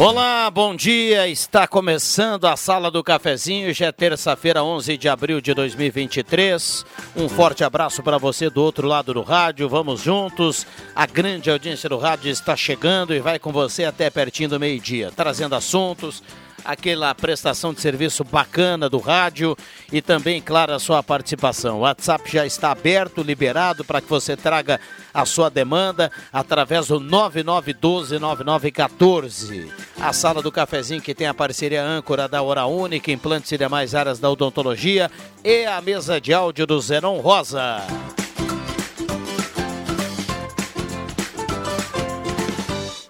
Olá, bom dia. Está começando a Sala do Cafezinho. Já é terça-feira, 11 de abril de 2023. Um forte abraço para você do outro lado do rádio. Vamos juntos. A grande audiência do rádio está chegando e vai com você até pertinho do meio-dia, trazendo assuntos, aquela prestação de serviço bacana do rádio e também, claro, a sua participação. O WhatsApp já está aberto, liberado para que você traga a sua demanda através do 99129914. A sala do cafezinho que tem a parceria âncora da Hora Única, implantes e demais áreas da odontologia e a mesa de áudio do Zenon Rosa.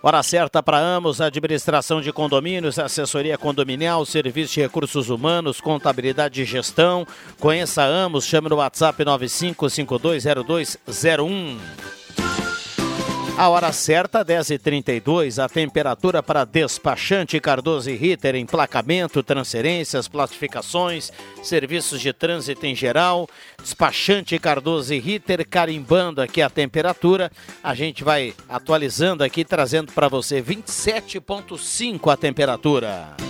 Hora certa para Amos, administração de condomínios, assessoria condominial, serviço de recursos humanos, contabilidade e gestão. Conheça Amos, chame no WhatsApp 95520201. A hora certa, 10h32, a temperatura para despachante Cardoso e Ritter, emplacamento, transferências, classificações, serviços de trânsito em geral. Despachante Cardoso e Ritter, carimbando aqui a temperatura. A gente vai atualizando aqui, trazendo para você 27,5 a temperatura.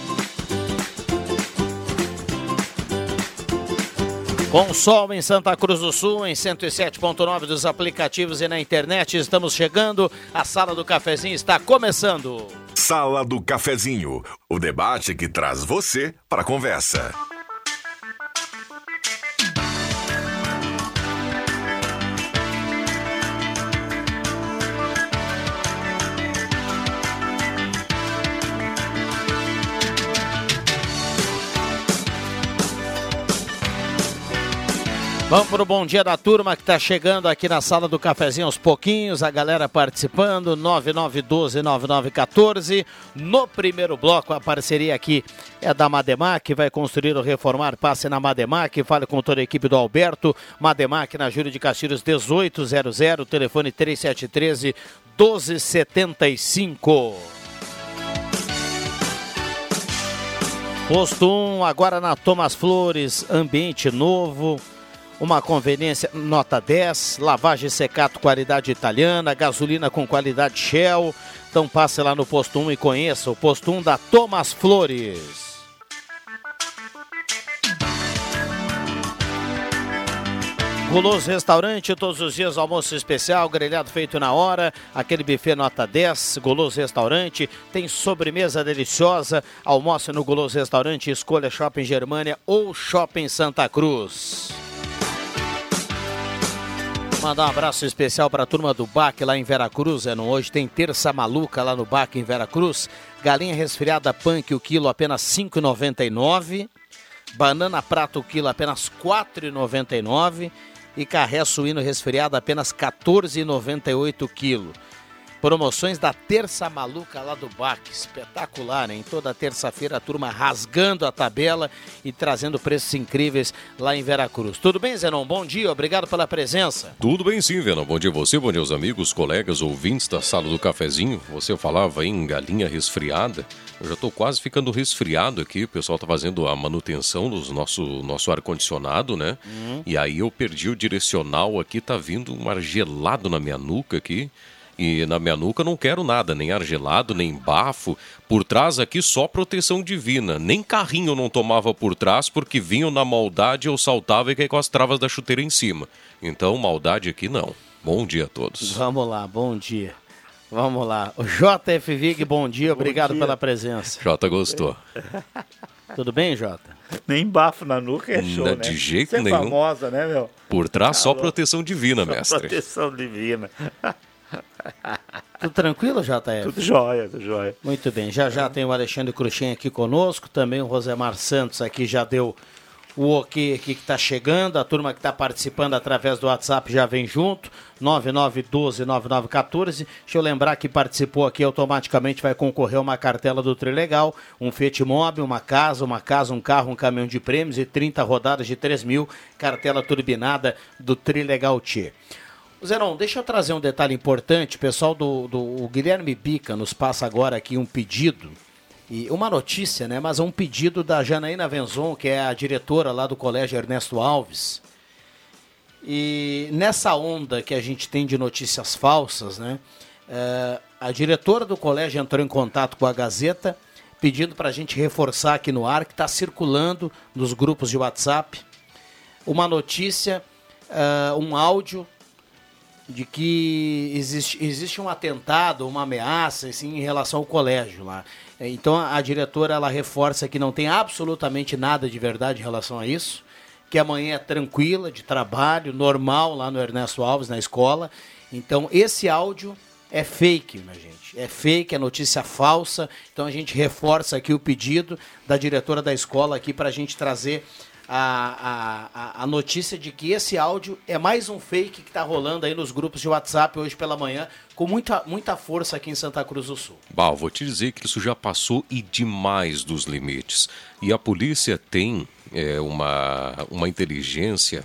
Com sol em Santa Cruz do Sul, em 107.9 dos aplicativos e na internet, estamos chegando. A Sala do Cafezinho está começando. Sala do Cafezinho, o debate que traz você para a conversa. Vamos para o bom dia da turma que está chegando aqui na sala do cafezinho aos pouquinhos, a galera participando, 9912-9914. No primeiro bloco, a parceria aqui é da Mademac, vai construir ou reformar, passe na Mademac, fale com toda a equipe do Alberto. Mademac na Júlio de Castilhos 1800, telefone 3713 1275. Posto 1, agora na Thomas Flores, ambiente novo uma conveniência nota 10, lavagem secato qualidade italiana, gasolina com qualidade Shell. Então passe lá no posto 1 e conheça o posto 1 da Thomas Flores. Guloso Restaurante, todos os dias almoço especial, grelhado feito na hora, aquele buffet nota 10, Guloso Restaurante, tem sobremesa deliciosa, almoço no Guloso Restaurante, escolha Shopping Germânia ou Shopping Santa Cruz. Mandar um abraço especial para a turma do BAC lá em Veracruz. É, hoje tem terça maluca lá no BAC em Veracruz. Galinha resfriada punk, o quilo apenas 5,99. Banana prata, o quilo apenas 4,99. E carré suíno resfriado apenas 14,98 quilo. Promoções da Terça Maluca lá do BAC. Espetacular, hein? Toda terça-feira a turma rasgando a tabela e trazendo preços incríveis lá em Veracruz. Tudo bem, Zenon? Bom dia, obrigado pela presença. Tudo bem sim, Venom. Bom dia a você, bom dia aos amigos, colegas, ouvintes da sala do cafezinho. Você falava em galinha resfriada. Eu já estou quase ficando resfriado aqui. O pessoal está fazendo a manutenção do nosso, nosso ar-condicionado, né? Uhum. E aí eu perdi o direcional aqui, tá vindo um ar gelado na minha nuca aqui. E na minha nuca não quero nada, nem ar gelado, nem bafo. Por trás aqui só proteção divina. Nem carrinho eu não tomava por trás porque vinham na maldade eu saltava e caí com as travas da chuteira em cima. Então maldade aqui não. Bom dia a todos. Vamos lá, bom dia. Vamos lá. O JF Vig, bom dia, obrigado bom dia. pela presença. Jota gostou. Tudo bem, Jota? Nem bafo na nuca é show, Não, né? De jeito Você é nenhum. famosa, né, meu? Por trás só proteção divina, só mestre. Proteção divina. Tudo tranquilo, JF? Tudo jóia, tudo jóia. Muito bem, já já tem o Alexandre Cruxem aqui conosco, também o Rosemar Santos aqui já deu o ok aqui que está chegando, a turma que está participando através do WhatsApp já vem junto, 9912-9914. Deixa eu lembrar que participou aqui automaticamente vai concorrer uma cartela do Trilegal, um Fiat Mobi, uma casa, uma casa, um carro, um caminhão de prêmios e 30 rodadas de 3 mil, cartela turbinada do Trilegal T. Zenon, deixa eu trazer um detalhe importante. O pessoal do, do Guilherme Bica nos passa agora aqui um pedido, e uma notícia, né? Mas um pedido da Janaína Venzon, que é a diretora lá do Colégio Ernesto Alves. E nessa onda que a gente tem de notícias falsas, né? É, a diretora do colégio entrou em contato com a Gazeta, pedindo para a gente reforçar aqui no ar que está circulando nos grupos de WhatsApp uma notícia, uh, um áudio de que existe, existe um atentado, uma ameaça assim, em relação ao colégio lá. Então a, diretora ela reforça que não tem absolutamente nada de verdade em relação a isso, que amanhã é tranquila, de trabalho, normal lá no Ernesto Alves, na escola. Então esse áudio é fake, minha gente. É fake, é notícia falsa. Então a gente reforça aqui o pedido da diretora da escola aqui para a gente trazer a, a, a notícia de que esse áudio é mais um fake que está rolando aí nos grupos de WhatsApp hoje pela manhã, com muita, muita força aqui em Santa Cruz do Sul. Bah, vou te dizer que isso já passou e demais dos limites. E a polícia tem é, uma, uma inteligência,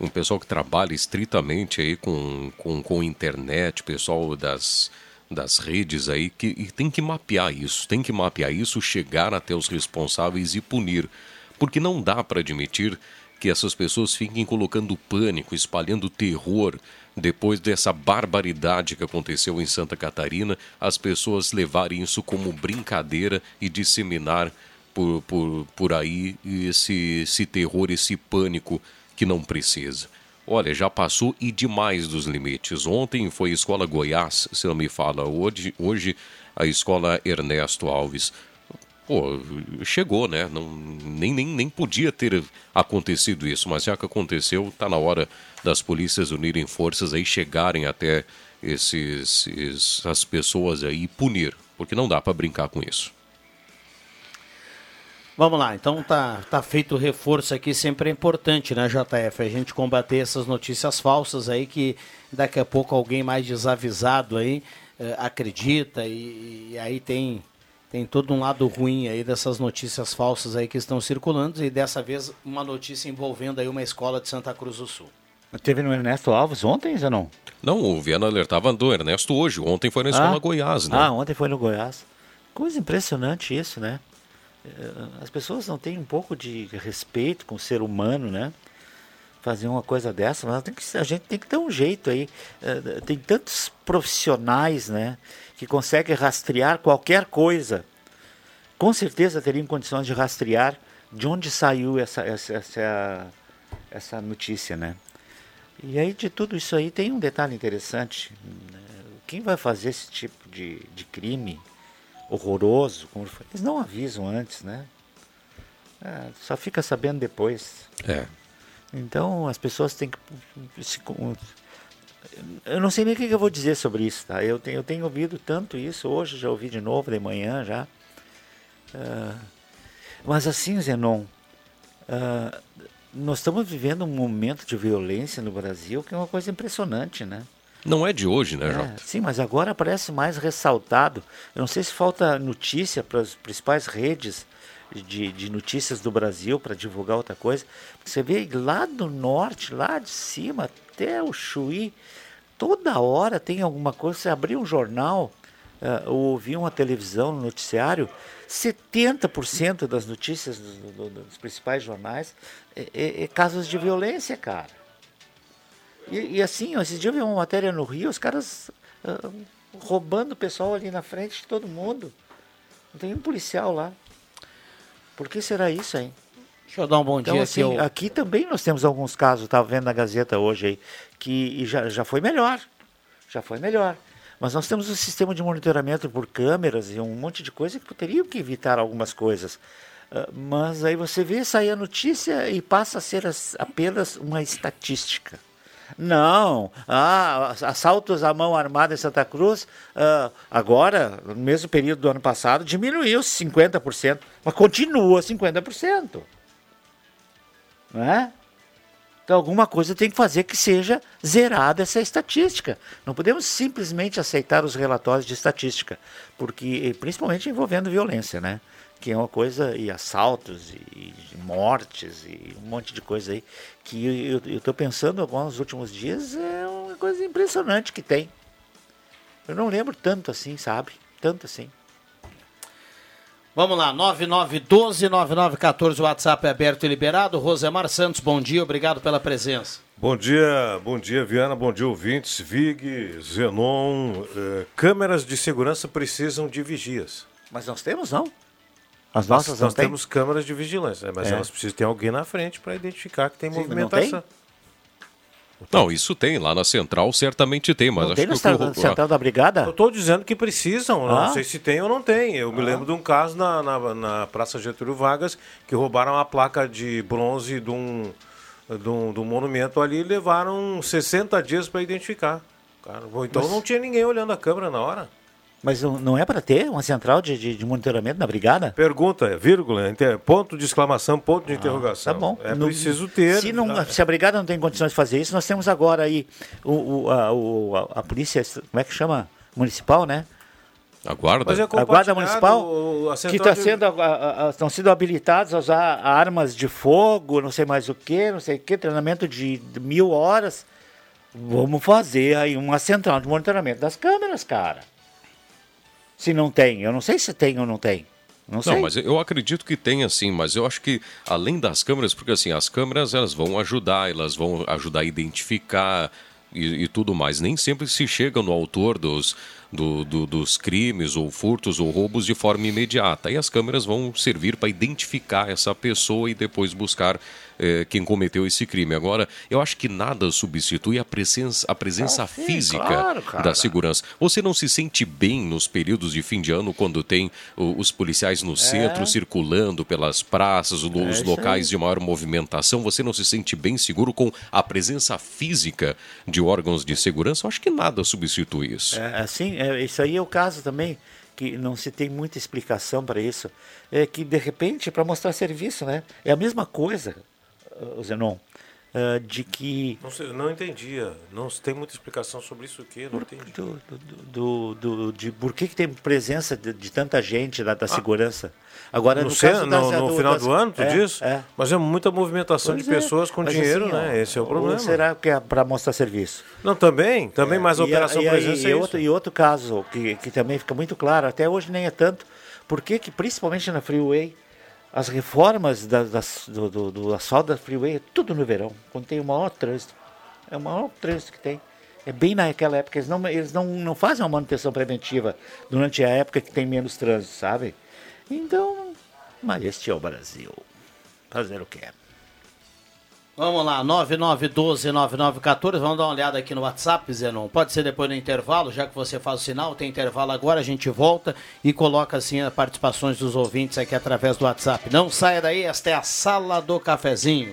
um pessoal que trabalha estritamente aí com, com, com internet, pessoal das, das redes aí, que tem que mapear isso, tem que mapear isso, chegar até os responsáveis e punir porque não dá para admitir que essas pessoas fiquem colocando pânico, espalhando terror. Depois dessa barbaridade que aconteceu em Santa Catarina, as pessoas levarem isso como brincadeira e disseminar por, por, por aí esse, esse terror, esse pânico que não precisa. Olha, já passou e demais dos limites. Ontem foi a Escola Goiás, se não me fala, hoje, hoje a Escola Ernesto Alves pô, chegou, né? Não, nem, nem, nem podia ter acontecido isso, mas já que aconteceu, está na hora das polícias unirem forças aí, chegarem até esses, esses as pessoas aí e punir, porque não dá para brincar com isso. Vamos lá, então tá, tá feito o reforço aqui, sempre é importante, né, JF? A gente combater essas notícias falsas aí que daqui a pouco alguém mais desavisado aí eh, acredita e, e aí tem tem todo um lado ruim aí dessas notícias falsas aí que estão circulando e dessa vez uma notícia envolvendo aí uma escola de Santa Cruz do Sul. Teve no Ernesto Alves ontem, Zenon? Não, o Viana alertava do Ernesto hoje. Ontem foi na escola ah? Goiás, né? Ah, ontem foi no Goiás. Coisa impressionante isso, né? Eh, as pessoas não têm um pouco de respeito com o ser humano, né? Fazer uma coisa dessa, mas que, a gente tem que ter um jeito aí. Eh, tem tantos profissionais, né? Que consegue rastrear qualquer coisa, com certeza teriam condições de rastrear de onde saiu essa, essa, essa, essa notícia, né? E aí de tudo isso aí tem um detalhe interessante. Né? Quem vai fazer esse tipo de, de crime horroroso, como eles não avisam antes, né? É, só fica sabendo depois. É. Então as pessoas têm que se, eu não sei nem o que eu vou dizer sobre isso, tá? Eu tenho, eu tenho ouvido tanto isso, hoje já ouvi de novo, de manhã já. Uh, mas assim, Zenon, uh, nós estamos vivendo um momento de violência no Brasil que é uma coisa impressionante, né? Não é de hoje, né, Jota? É, sim, mas agora parece mais ressaltado. Eu não sei se falta notícia para as principais redes de, de notícias do Brasil para divulgar outra coisa. Você vê lá do norte, lá de cima, até o Chuí, toda hora tem alguma coisa. Você abrir um jornal uh, ou ouvir uma televisão, um noticiário, 70% das notícias do, do, dos principais jornais é, é, é, casos de violência, cara. E, e assim, ó, esse dia eu vi uma matéria no Rio, os caras uh, roubando o pessoal ali na frente de todo mundo. Não tem um policial lá. Por que será isso, hein? Deixa eu dar um bom então, dia assim, aqui. Eu... Aqui também nós temos alguns casos, estava vendo na Gazeta hoje aí, que já, já foi melhor. Já foi melhor. Mas nós temos um sistema de monitoramento por câmeras e um monte de coisa que teriam que evitar algumas coisas. Uh, mas aí você vê sair a notícia e passa a ser as, apenas uma estatística. Não, ah, assaltos à mão armada em Santa Cruz, uh, agora, no mesmo período do ano passado, diminuiu 50%, mas continua 50%. Não é? Então, alguma coisa tem que fazer que seja zerada essa estatística. Não podemos simplesmente aceitar os relatórios de estatística, porque principalmente envolvendo violência, né? Que é uma coisa, e assaltos, e mortes, e um monte de coisa aí, que eu estou pensando agora nos últimos dias, é uma coisa impressionante que tem. Eu não lembro tanto assim, sabe? Tanto assim. Vamos lá, 9912-9914, o WhatsApp é aberto e liberado. Rosemar Santos, bom dia, obrigado pela presença. Bom dia, bom dia, Viana, bom dia, ouvintes, Vig, Zenon. Eh, câmeras de segurança precisam de vigias. Mas nós temos, não? As nossas nós, não nós temos câmeras de vigilância, mas é. elas precisam ter alguém na frente para identificar que tem Sim, movimentação. Não, isso tem. Lá na central certamente tem, mas não acho tem que. Na o... central da brigada? Eu estou dizendo que precisam. Ah? Não sei se tem ou não tem. Eu ah. me lembro de um caso na, na, na, Praça Getúlio Vargas que roubaram uma placa de bronze de um, de um, de um monumento ali e levaram 60 dias para identificar. Cara, então mas... não tinha ninguém olhando a câmera na hora. Mas não é para ter uma central de, de, de, monitoramento na brigada? Pergunta, vírgula, ponto de exclamação, ponto de ah, interrogação. Tá bom. É no, preciso ter. Se, não, se, a brigada não tem condições de fazer isso, nós temos agora aí o, o, a, o, a, a polícia, como é que chama? Municipal, né? A guarda? É a guarda municipal que está de... sendo estão sendo habilitados a usar armas de fogo, não sei mais o que, não sei o que, treinamento de mil horas. Vamos fazer aí uma central de monitoramento das câmeras, cara se não tem. Eu não sei se tem ou não tem. Não, não, mas eu acredito que tem sim, mas eu acho que além das câmeras, porque assim, as câmeras elas vão ajudar, elas vão ajudar a identificar e, e tudo mais. Nem sempre se chega no autor dos, do, do, dos crimes ou furtos ou roubos de forma imediata. E as câmeras vão servir para identificar essa pessoa e depois buscar é, quem cometeu esse crime. Agora, eu acho que nada substitui a presença, a presença ah, sim, física claro, da segurança. Você não se sente bem nos períodos de fim de ano quando tem os policiais no é. centro circulando pelas praças, os é locais de maior movimentação? Você não se sente bem seguro com a presença física de órgãos de segurança? Eu acho que nada substitui isso. É, assim, é, isso aí é o caso também que não se tem muita explicação para isso, é que de repente é para mostrar serviço, né? É a mesma coisa Zenon, uh, de que. Não, sei, não entendia. Não tem muita explicação sobre isso aqui. Não entendi. Do, do, do, de por que, que tem presença de, de tanta gente da, da ah. segurança? Agora, no, no, caso no, das, no do, final das, do ano, tu é, diz? É. Mas é muita movimentação pois de é. pessoas com dinheiro, assim, né? Esse é o problema. Ou será que é para mostrar serviço? Não, também. Também, é. mas a operação e, presença e, é outro, e outro caso que, que também fica muito claro, até hoje nem é tanto, por que, principalmente na Freeway, as reformas da, das, do, do, do asfalto da freeway é tudo no verão, quando tem o maior trânsito. É o maior trânsito que tem. É bem naquela época. Eles não, eles não, não fazem uma manutenção preventiva durante a época que tem menos trânsito, sabe? Então, mas este é o Brasil. Fazer o que é. Vamos lá, 9912-9914. Vamos dar uma olhada aqui no WhatsApp, Zenon. Pode ser depois do intervalo, já que você faz o sinal, tem intervalo agora, a gente volta e coloca assim as participações dos ouvintes aqui através do WhatsApp. Não saia daí, esta é a sala do cafezinho.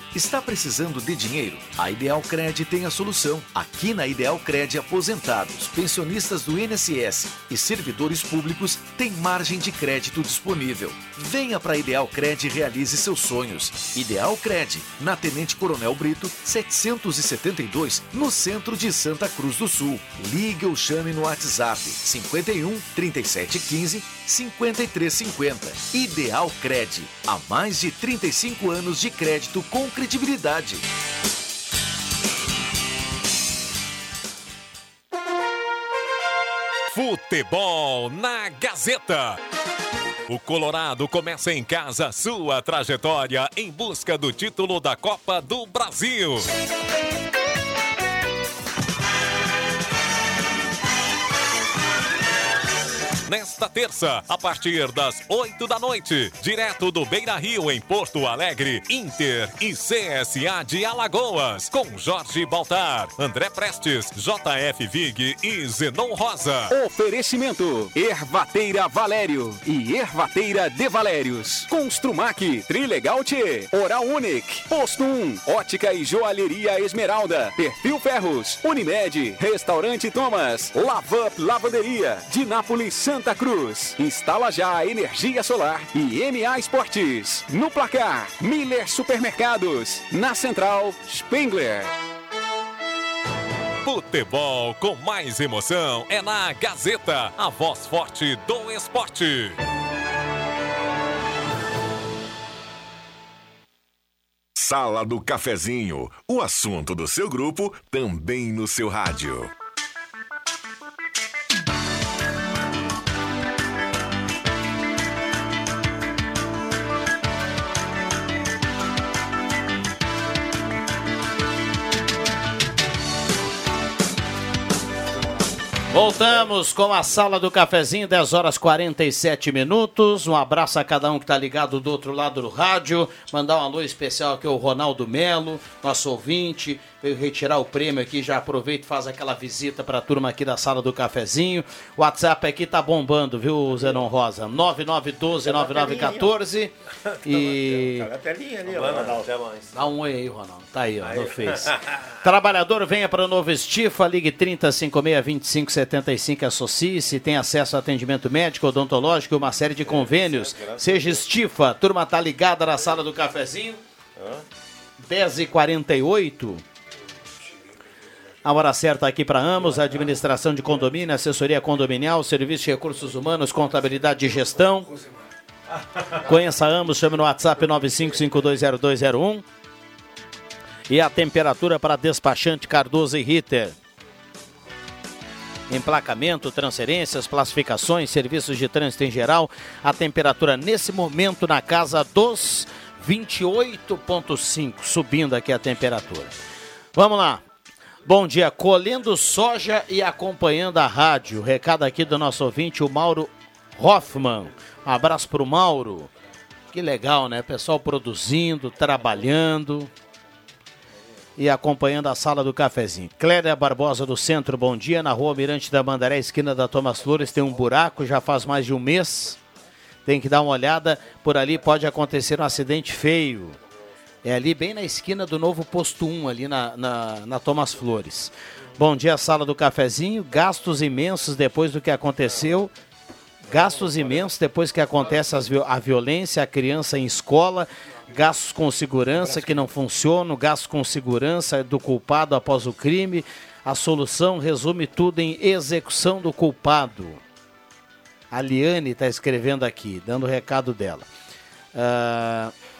Está precisando de dinheiro? A Ideal Cred tem a solução. Aqui na Ideal Cred, aposentados, pensionistas do INSS e servidores públicos têm margem de crédito disponível. Venha para a Ideal Cred e realize seus sonhos. Ideal Cred, na Tenente Coronel Brito, 772, no centro de Santa Cruz do Sul. Ligue ou chame no WhatsApp 51 3715 5350. Ideal Cred. Há mais de 35 anos de crédito com credibilidade. Futebol na Gazeta. O Colorado começa em casa sua trajetória em busca do título da Copa do Brasil. Nesta terça, a partir das 8 da noite, direto do Beira Rio, em Porto Alegre, Inter e CSA de Alagoas, com Jorge Baltar, André Prestes, JF Vig e Zenon Rosa. Oferecimento: Ervateira Valério e Ervateira de Valérios. Construmac, Trilegal T, Oral Unique, Posto 1, Ótica e Joalheria Esmeralda, Perfil Ferros, Unimed, Restaurante Thomas, Lavup Lavanderia, de Nápoles, Santa Santa Cruz. Instala já a energia solar e MA Esportes. No placar, Miller Supermercados. Na central, Spengler. Futebol com mais emoção é na Gazeta, a voz forte do esporte. Sala do Cafezinho, o assunto do seu grupo também no seu rádio. Voltamos com a sala do cafezinho, 10 horas 47 minutos. Um abraço a cada um que está ligado do outro lado do rádio. Mandar um alô especial aqui ao Ronaldo Melo, nosso ouvinte veio retirar o prêmio aqui, já aproveita e faz aquela visita para a turma aqui da sala do cafezinho. O WhatsApp aqui tá bombando, viu, Zenon Rosa? 9912-9914. E. Dá um oi aí, Ronaldo. Tá aí, ó, no Face. Trabalhador, venha para o novo Estifa, ligue 3056-2575, associe-se, tem acesso a atendimento médico, odontológico e uma série de convênios. Seja Estifa, turma tá ligada na sala do cafezinho. 10h48. A hora certa aqui para Amos, administração de condomínio, assessoria condominial, serviço de recursos humanos, contabilidade e gestão. Conheça Amos, chame no WhatsApp 95520201. E a temperatura para despachante Cardoso e Ritter. Emplacamento, transferências, classificações, serviços de trânsito em geral. A temperatura nesse momento na casa dos 28,5, subindo aqui a temperatura. Vamos lá. Bom dia, colhendo soja e acompanhando a rádio. Recado aqui do nosso ouvinte, o Mauro Hoffman. Um abraço para o Mauro. Que legal, né? Pessoal produzindo, trabalhando. e acompanhando a sala do cafezinho. Clélia Barbosa do Centro, bom dia. Na rua Mirante da Mandaré, esquina da Thomas Flores, tem um buraco, já faz mais de um mês. Tem que dar uma olhada, por ali pode acontecer um acidente feio. É ali bem na esquina do novo posto 1, ali na, na, na Thomas Flores. Bom dia, sala do cafezinho. Gastos imensos depois do que aconteceu. Gastos imensos depois que acontece as, a violência, a criança em escola, gastos com segurança que não funcionam, gastos com segurança do culpado após o crime. A solução resume tudo em execução do culpado. A Liane está escrevendo aqui, dando o recado dela. Uh...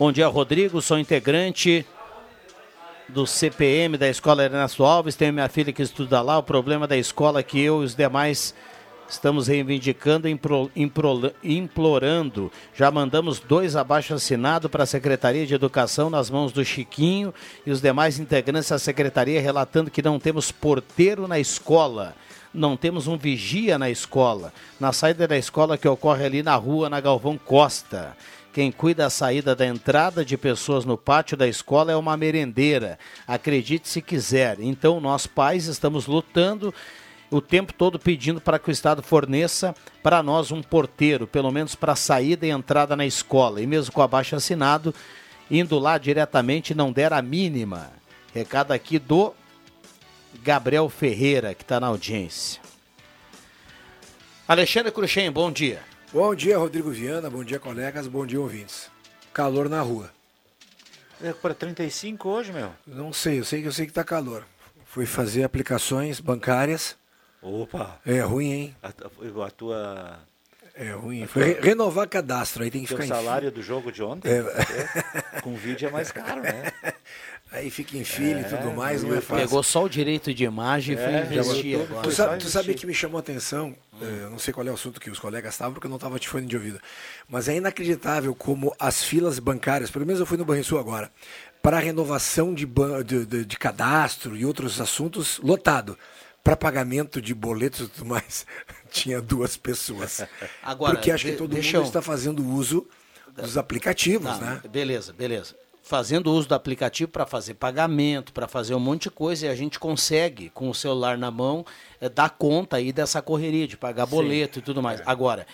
Bom dia, Rodrigo. Sou integrante do CPM da Escola Ernesto Alves. Tenho minha filha que estuda lá. O problema da escola é que eu e os demais estamos reivindicando e implorando. Já mandamos dois abaixo assinados para a Secretaria de Educação nas mãos do Chiquinho e os demais integrantes da secretaria relatando que não temos porteiro na escola. Não temos um vigia na escola. Na saída da escola que ocorre ali na rua, na Galvão Costa. Quem cuida da saída da entrada de pessoas no pátio da escola é uma merendeira. Acredite se quiser. Então, nós pais estamos lutando o tempo todo pedindo para que o Estado forneça para nós um porteiro, pelo menos para saída e entrada na escola. E mesmo com abaixo assinado, indo lá diretamente não der a mínima. Recado aqui do Gabriel Ferreira, que está na audiência. Alexandre Cruxem, bom dia. Bom dia, Rodrigo Viana. Bom dia, colegas. Bom dia, ouvintes. Calor na rua. É para 35 hoje, meu? Não sei, eu sei que eu sei que tá calor. Fui fazer aplicações bancárias Opa! É ruim, hein? A, a tua. É ruim. Re renovar cadastro, aí tem que ficar. O salário em... do jogo de ontem? É. é. Com vídeo é mais caro, né? Aí fica em filho é, e tudo mais, não é fácil. Pegou só o direito de imagem e foi é, investir agora. Tu sabe, tu sabe que me chamou a atenção, hum. eu não sei qual é o assunto que os colegas estavam, porque eu não estava de fone de ouvido, mas é inacreditável como as filas bancárias, pelo menos eu fui no Banrisul agora, para renovação de, de, de, de cadastro e outros assuntos, lotado para pagamento de boletos e tudo mais, tinha duas pessoas. Agora, Porque acho que todo mundo eu... está fazendo uso dos aplicativos, Não, né? Beleza, beleza. Fazendo uso do aplicativo para fazer pagamento, para fazer um monte de coisa, e a gente consegue, com o celular na mão, é, dar conta aí dessa correria de pagar boleto Sim, e tudo mais. É. Agora,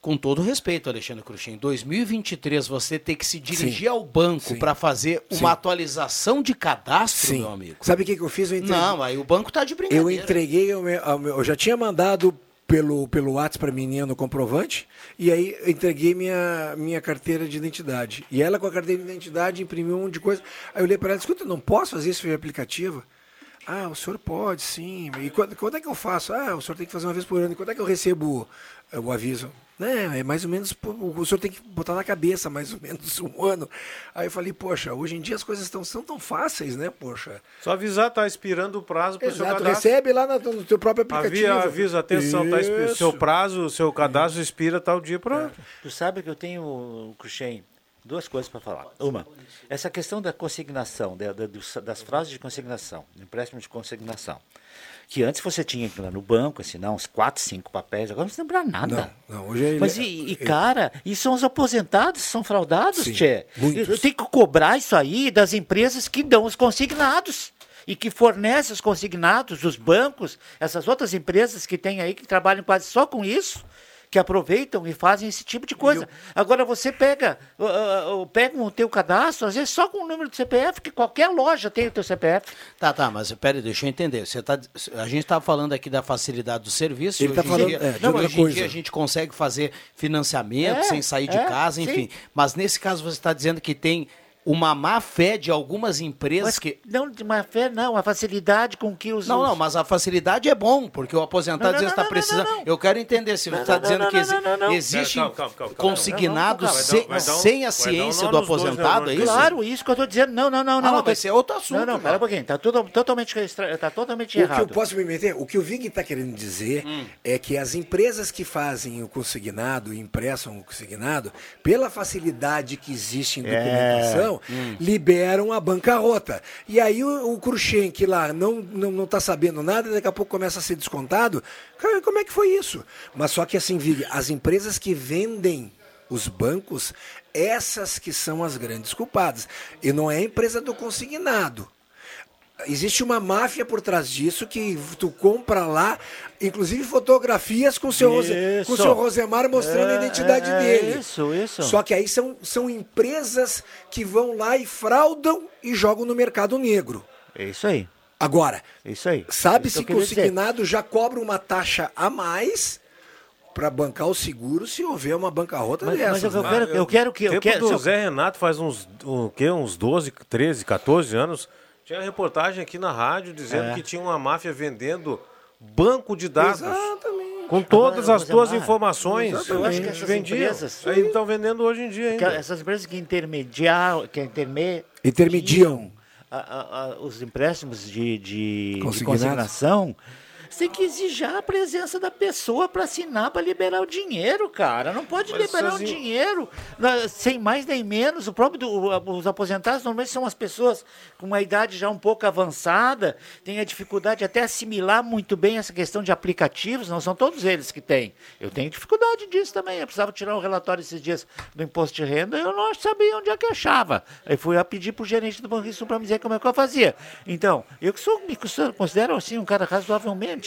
com todo respeito, Alexandre Cruxem, em 2023 você tem que se dirigir Sim. ao banco para fazer uma Sim. atualização de cadastro, Sim. meu amigo. Sabe o que, que eu fiz? Eu entreguei... Não, aí o banco está de brincadeira. Eu entreguei, eu, eu já tinha mandado pelo, pelo WhatsApp para a menina no comprovante, e aí entreguei minha, minha carteira de identidade. E ela com a carteira de identidade imprimiu um monte de coisa. Aí eu olhei para ela e escuta, não posso fazer isso via aplicativo? Ah, o senhor pode, sim. E quando, quando é que eu faço? Ah, o senhor tem que fazer uma vez por ano. E quando é que eu recebo o aviso? Né, é mais ou menos, o senhor tem que botar na cabeça mais ou menos um ano. Aí eu falei, poxa, hoje em dia as coisas estão são tão fáceis, né, poxa. Só avisar, tá expirando o prazo para o seu cadastro. recebe lá no, no teu próprio aplicativo. Avia, avisa, atenção, tá seu prazo, seu cadastro expira tal dia para... É. Tu sabe que eu tenho, Cruxem, duas coisas para falar. Uma, essa questão da consignação, da, da, das frases de consignação, empréstimo de consignação que antes você tinha que ir lá no banco, assinar uns quatro, cinco papéis, agora não lembrar nada. Não, não hoje é Mas e, e cara, e são os aposentados, são fraudados, Sim, Tchê. Tenho que cobrar isso aí das empresas que dão os consignados e que fornecem os consignados, os bancos, essas outras empresas que tem aí que trabalham quase só com isso que aproveitam e fazem esse tipo de coisa. Eu... Agora você pega, uh, uh, pega o teu cadastro, às vezes só com o número do CPF, que qualquer loja tem o teu CPF. Tá, tá, mas peraí, deixa eu entender. Você tá, a gente está falando aqui da facilidade do serviço. Ele está falando dia, é, não, hoje coisa. em dia a gente consegue fazer financiamento é, sem sair de é, casa, enfim. Sim. Mas nesse caso você está dizendo que tem uma má fé de algumas empresas mas, que. Não, de má fé, não, a facilidade com que os. Não, não, mas a facilidade é bom, porque o aposentado às vezes está precisando. Não, não, Eu quero entender se você está dizendo que existe consignado sem a ciência do aposentado, é isso? Claro, isso que eu estou dizendo. Não, não, não, não. Ah, vai ser outro assunto. Não, não, pera um pouquinho. Está tudo, totalmente, tá totalmente errado. O que eu posso me meter? O que o Vig está querendo dizer hum. é que as empresas que fazem o consignado, impressam o consignado, pela facilidade que existe em documentação, hum. liberam a bancarrota. E aí o, o que lá não está não, não tá sabendo nada, daqui a pouco começa a ser descontado. Cara, como é que foi isso? Mas só que assim, Vig, as empresas que vendem os bancos, essas que são as grandes culpadas. E não é a empresa do consignado. Existe uma máfia por trás disso que tu compra lá, inclusive fotografias com o seu, Rose, com o seu Rosemar mostrando É, a identidade é, dele. Isso, isso. Só que aí são, são empresas que vão lá e fraudam e jogam no mercado negro. É isso aí. Agora, isso aí. sabe-se Isso que eu o queria dizer. consignado já cobra uma taxa a mais para bancar o seguro se houver uma bancarrota Mas- dessas. mas eu né? quero- eu quero que- eu tempo quero- do se eu- Zé Renato faz uns, o quê? uns 12, 13, 14 anos. Tinha reportagem aqui na rádio dizendo É. que tinha uma máfia vendendo banco de dados. Exatamente. Com todas Agora, as tuas informações. Eu acho que essas vendiam. empresas- Aí estão vendendo hoje em dia ainda. essas empresas que intermediam, que interme, Intermediam. a- a- a- os empréstimos de, de, de consignação, você tem que exigir a presença da pessoa para assinar, para liberar o dinheiro, cara. Não pode Mas liberar o sozinho- dinheiro na- sem mais nem menos. O próprio do- os aposentados normalmente são as pessoas com uma idade já um pouco avançada, têm a dificuldade até assimilar muito bem essa questão de aplicativos. Não são todos eles que têm. Eu tenho dificuldade disso também. Eu precisava tirar um relatório esses dias do imposto de renda, eu não sabia onde é que achava. Aí fui a pedir para o gerente do Banco Sul para me dizer como é que eu fazia. Então, eu que sou, me considero assim um cara razoavelmente.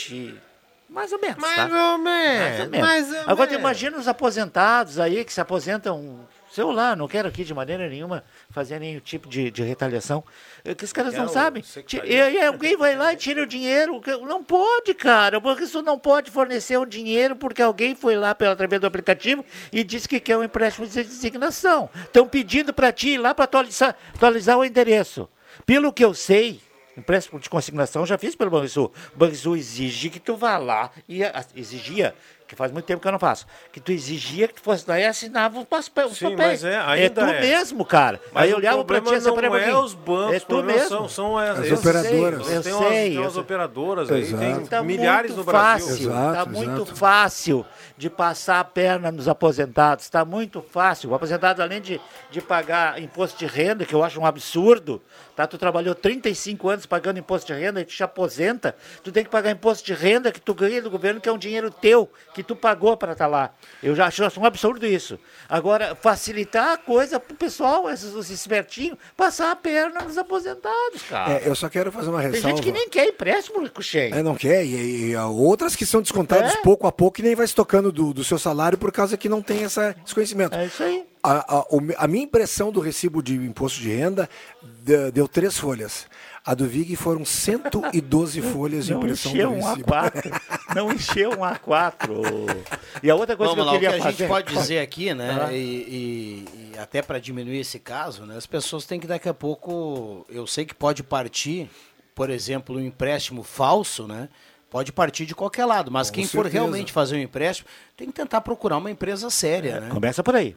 Mais ou menos. Mais tá? ou menos, Mais ou menos. mais ou Agora, menos. imagina os aposentados aí que se aposentam. Sei lá, não quero aqui de maneira nenhuma fazer nenhum tipo de, de retaliação. é Que os caras não Quero sabem. E aí alguém vai lá e tira o dinheiro. Não pode, cara. Porque isso não pode fornecer um dinheiro porque alguém foi lá pela através do aplicativo e disse que quer um empréstimo de designação. Estão pedindo para ti ir lá para atualizar, atualizar o endereço. Pelo que eu sei, empréstimo de consignação já fiz pelo Banrisul. O Banrisul exige que tu vá lá e exigia, que faz muito tempo que eu não faço, que tu exigia que tu fosse lá e assinava os papéis. Sim, papéis. mas é, é ainda tu é. mesmo, cara. Mas Aí eu olhava pra ti assim, não peraí um é os bancos, é tu mesmo. são- são as- As eu sei, operadoras. Eu Tem, umas, sei, tem eu umas sei. operadoras aí, tem Tá milhares muito no Brasil. fácil, Exato, tá muito exato. fácil de passar a perna nos aposentados, está muito fácil. O aposentado, além de, de pagar imposto de renda, que eu acho um absurdo, tá? tu trabalhou 35 anos pagando imposto de renda e tu te aposenta, tu tem que pagar imposto de renda que tu ganha do governo, que é um dinheiro teu, que tu pagou para estar lá. Eu já acho um absurdo isso. Agora, facilitar a coisa pro pessoal, esses, os espertinhos, passar a perna nos aposentados, cara. É, eu só quero fazer uma Tem ressalva. gente que nem quer empréstimo, Cuxem. É, não quer, e, e outras que são descontadas É? pouco a pouco e nem vai se tocando do, do seu salário por causa que não tem essa, esse conhecimento. É isso aí. A, a- o a minha impressão do recibo de imposto de renda de- deu três folhas. A do Vig foram 112 folhas de Não impressão encheu do um recibo. A4. Não encheu um A4. E a outra coisa Vamos lá, que o que eu a queria gente fazer. pode dizer aqui, né, Ah. e, e- e até para diminuir esse caso, né, as pessoas têm que daqui a pouco, eu sei que pode partir, por exemplo, um empréstimo falso, né, pode partir de qualquer lado, mas Com quem for certeza. realmente fazer um empréstimo tem que tentar procurar uma empresa séria, né. Começa por aí.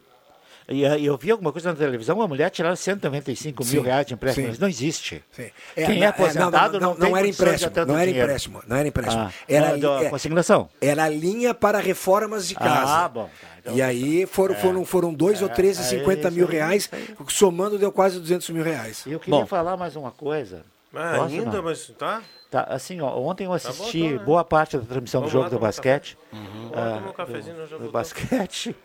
E aí eu vi alguma coisa na televisão, uma mulher tirar 195 mil Sim, reais de empréstimo. sim. Isso não existe. Sim. Quem é aposentado não, não, tem era condições de empréstimo, não era dinheiro. empréstimo, não era empréstimo. Ah, era, não, da é- consignação. era a linha para reformas de casa. Ah, bom. e aí foram, foram, foram dois ou três e é 50 isso mil reais, somando deu quase 200 mil reais. E eu queria Bom. falar mais uma coisa. Ah, Posso, ainda, não? mas tá? Tá, assim, ó, ontem eu assisti bom, então, né? boa parte da transmissão Vamos do jogo lá do basquete. Vamos ah, tomar um cafezinho, nós já do, do basquete.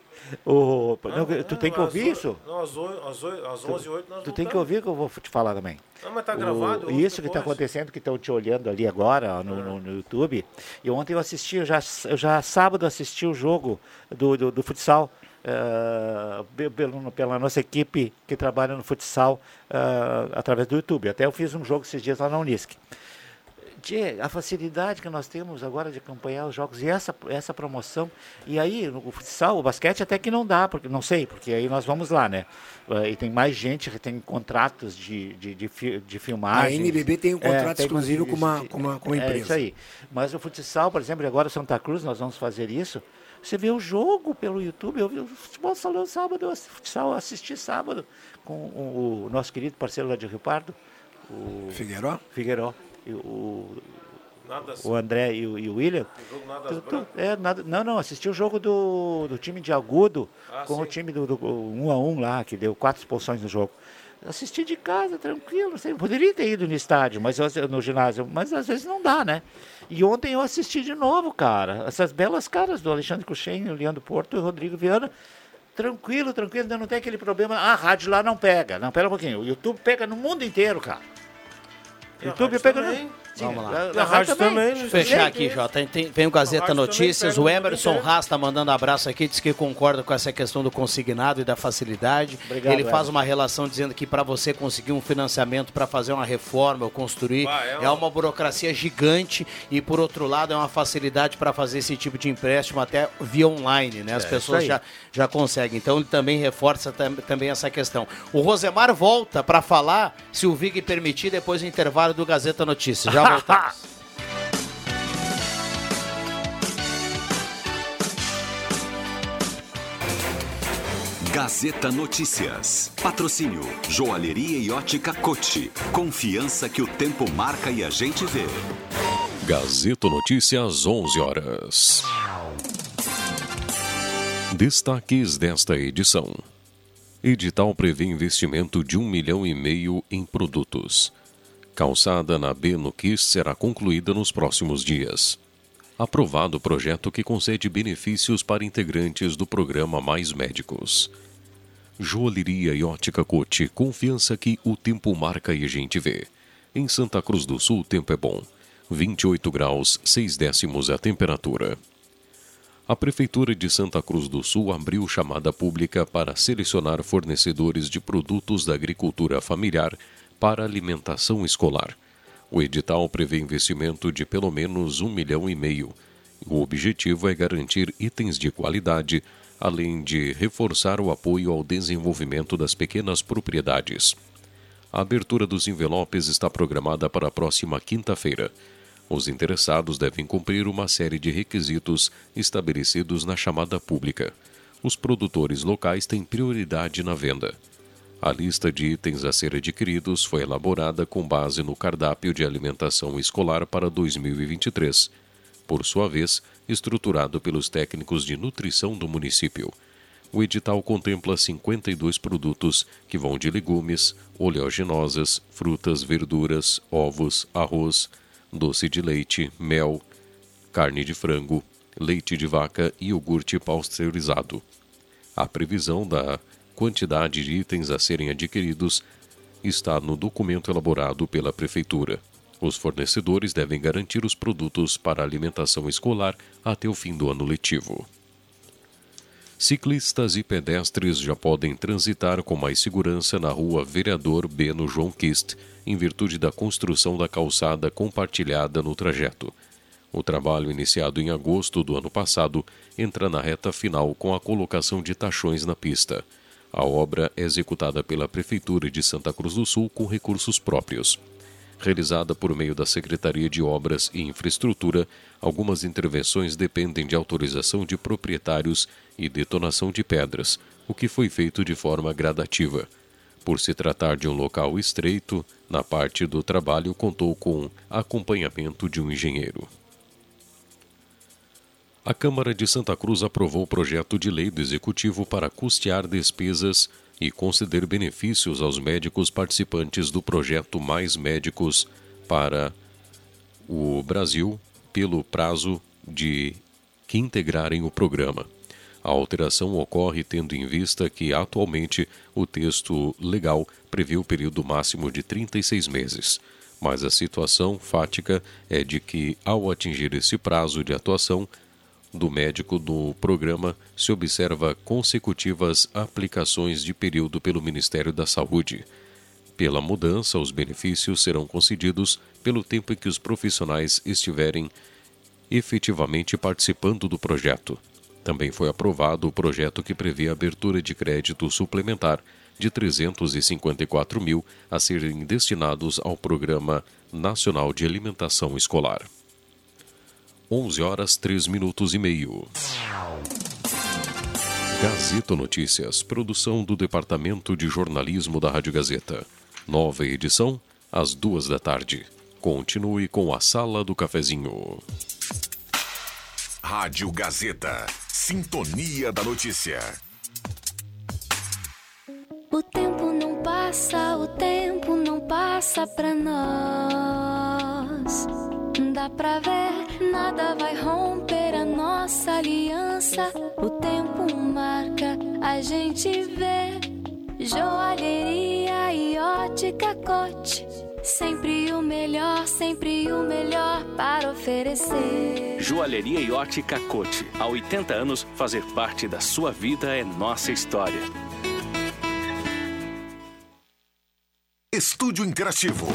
O, não, tu tem que ouvir oi- isso. Não, às, oi- às, oi- às 11 e 8 nós Tu tem que voltamos. ouvir que eu vou te falar também. Não, mas tá O- gravado. ouço isso que está acontecendo, que estão te olhando ali agora no, no- no YouTube. E ontem eu assisti, eu já, eu já sábado assisti o jogo do, do, do futsal. pe- pelo- pela nossa equipe que trabalha no futsal eh, através do YouTube. Até eu fiz um jogo esses dias lá na Unisc. Tchê, a facilidade que nós temos agora de acompanhar os jogos e essa, essa promoção. E aí, o futsal, o basquete até que não dá, porque não sei, porque aí nós vamos lá, né? Eh, E tem mais gente que tem contratos de, de, de, de A filmagem. NBB tem um contrato tem exclusivo com- uma, com uma, com uma É empresa. isso aí. Mas o futsal, por exemplo, agora Santa Cruz, nós vamos fazer isso. Você vê o jogo pelo YouTube. Eu vi o futebol salão sábado, eu assisti, futsal, assisti sábado com o, o nosso querido parceiro lá de Rio Pardo, o Figueiró? Figueiró. O, o André e o, e o William. jogo nada Tu- tu- é, nada, não, não, assisti o jogo do, do time de Agudo Ah, com o sim. time do, do 1 a 1 lá, que deu quatro expulsões no jogo. Assisti de casa, tranquilo, sei, poderia ter ido no estádio, mas eu- no ginásio, mas às vezes não dá, né? E ontem eu assisti de novo, cara, essas belas caras do Alexandre Cuxem, o Leandro Porto e o Rodrigo Viana, Tranquilo, tranquilo, não tem aquele problema. Ah, a rádio lá não pega. Não, pera um pouquinho. O YouTube pega no mundo inteiro, cara. YouTube rádio pega também. no. Vamos lá. a- E a rádio também, né? Fechar aqui, Jota. Tem- o Gazeta também Notícias. O Emerson inteiro. Haas tá mandando abraço aqui, diz que concorda com essa questão do consignado e da facilidade. Obrigado, Ele faz Emerson. uma relação dizendo que para você conseguir um financiamento para fazer uma reforma ou construir Ah, é é, uma- uma burocracia gigante e por outro lado é uma facilidade para fazer esse tipo de empréstimo até via online, né? As É, pessoas já, já conseguem. Então ele também reforça tam- também essa questão. O Rosemar volta para falar, se o Vig permitir, depois do intervalo do Gazeta Notícias. Já voltamos. Gazeta Notícias. Patrocínio Joalheria e Ótica Cote. Confiança que o tempo marca e a gente vê. Gazeta Notícias, 11 horas. Destaques desta edição. Edital prevê investimento de um milhão e meio em produtos. Calçada na B no Kiss será concluída nos próximos dias. Aprovado o projeto que concede benefícios para integrantes do programa Mais Médicos. Joalheria e Ótica Cote, confiança que o tempo marca e a gente vê. Em Santa Cruz do Sul, o tempo é bom. 28 graus, 6 décimos a temperatura. A Prefeitura de Santa Cruz do Sul abriu chamada pública para selecionar fornecedores de produtos da agricultura familiar para alimentação escolar. O edital prevê investimento de pelo menos um milhão e meio. O objetivo é garantir itens de qualidade, além de reforçar o apoio ao desenvolvimento das pequenas propriedades. A abertura dos envelopes está programada para a próxima quinta-feira. Os interessados devem cumprir uma série de requisitos estabelecidos na chamada pública. Os produtores locais têm prioridade na venda. A lista de itens a ser adquiridos foi elaborada com base no cardápio de alimentação escolar para 2023, por sua vez, estruturado pelos técnicos de nutrição do município. O edital contempla 52 produtos que vão de legumes, oleaginosas, frutas, verduras, ovos, arroz, doce de leite, mel, carne de frango, leite de vaca e iogurte pasteurizado. A previsão da quantidade de itens a serem adquiridos está no documento elaborado pela Prefeitura. Os fornecedores devem garantir os produtos para alimentação escolar até o fim do ano letivo. Ciclistas e pedestres já podem transitar com mais segurança na rua Vereador Beno João Kist, em virtude da construção da calçada compartilhada no trajeto. O trabalho, iniciado em agosto do ano passado, entra na reta final com a colocação de tachões na pista. A obra é executada pela Prefeitura de Santa Cruz do Sul com recursos próprios. Realizada por meio da Secretaria de Obras e Infraestrutura, algumas intervenções dependem de autorização de proprietários e detonação de pedras, o que foi feito de forma gradativa. Por se tratar de um local estreito, na parte do trabalho contou com acompanhamento de um engenheiro. A Câmara de Santa Cruz aprovou o projeto de lei do Executivo para custear despesas e conceder benefícios aos médicos participantes do projeto Mais Médicos para o Brasil pelo prazo de que integrarem o programa. A alteração ocorre tendo em vista que, atualmente, o texto legal prevê o período máximo de 36 meses. Mas a situação fática é de que, ao atingir esse prazo de atuação, do médico do programa se observa consecutivas aplicações de período pelo Ministério da Saúde. Pela mudança, os benefícios serão concedidos pelo tempo em que os profissionais estiverem efetivamente participando do projeto. Também foi aprovado o projeto que prevê a abertura de crédito suplementar de 354 mil a serem destinados ao Programa Nacional de Alimentação Escolar. 11 horas 3 minutos e meio. Gazeta Notícias, produção do Departamento de Jornalismo da Rádio Gazeta. Nova edição, às duas da tarde. Continue com a Sala do Cafezinho. Rádio Gazeta. Sintonia da Notícia. O tempo não passa, o tempo não passa pra nós. Dá pra ver, nada vai romper a nossa aliança. O tempo marca, a gente vê. Joalheria e ótica cote. Sempre o melhor, sempre o melhor para oferecer. Joalheria e ótica Cote. Há 80 anos, fazer parte da sua vida é nossa história. Estúdio Interativo.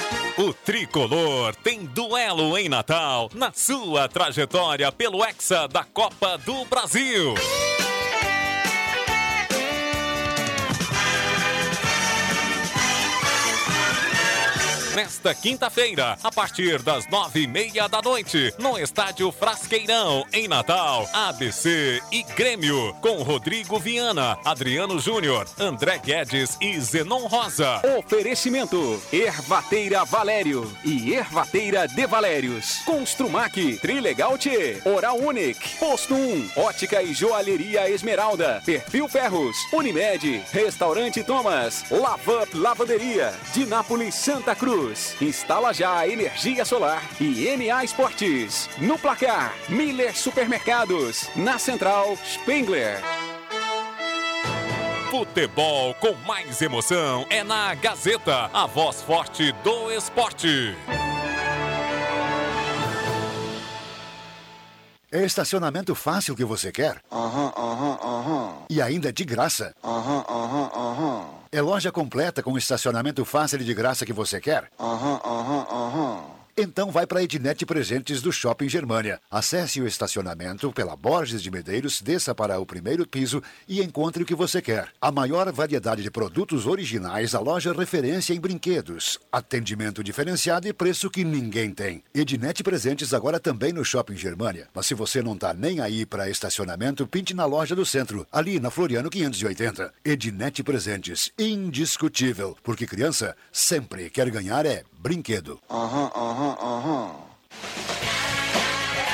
O tricolor tem duelo em Natal na sua trajetória pelo Hexa da Copa do Brasil. Nesta quinta-feira, a partir das nove e meia da noite, no Estádio Frasqueirão, em Natal, ABC e Grêmio, com Rodrigo Viana, Adriano Júnior, André Guedes e Zenon Rosa. Oferecimento: Ervateira Valério e Ervateira de Valérios. Construmac, Trilegal T, Oral Unique, Posto 1, Ótica e Joalheria Esmeralda, Perfil Ferros, Unimed, Restaurante Thomas, Lavup Lavanderia, de Nápoles Santa Cruz. Instala já a energia solar e NA Esportes. No placar, Miller Supermercados. Na central, Spengler. Futebol com mais emoção é na Gazeta, a voz forte do esporte. É estacionamento fácil que você quer? Aham, aham, aham. E ainda de graça? Aham, aham, aham. É loja completa com estacionamento fácil e de graça que você quer? Aham, aham, aham. Então vai para a Ednet Presentes do Shopping Germânia. Acesse o estacionamento pela Borges de Medeiros, desça para o primeiro piso e encontre o que você quer. A maior variedade de produtos originais, a loja referência em brinquedos. Atendimento diferenciado e preço que ninguém tem. Ednet Presentes agora também no Shopping Germânia. Mas se você não tá nem aí para estacionamento, pinte na loja do centro, ali na Floriano 580. Ednet Presentes, indiscutível, porque criança sempre quer ganhar é brinquedo. Aham, aham, aham.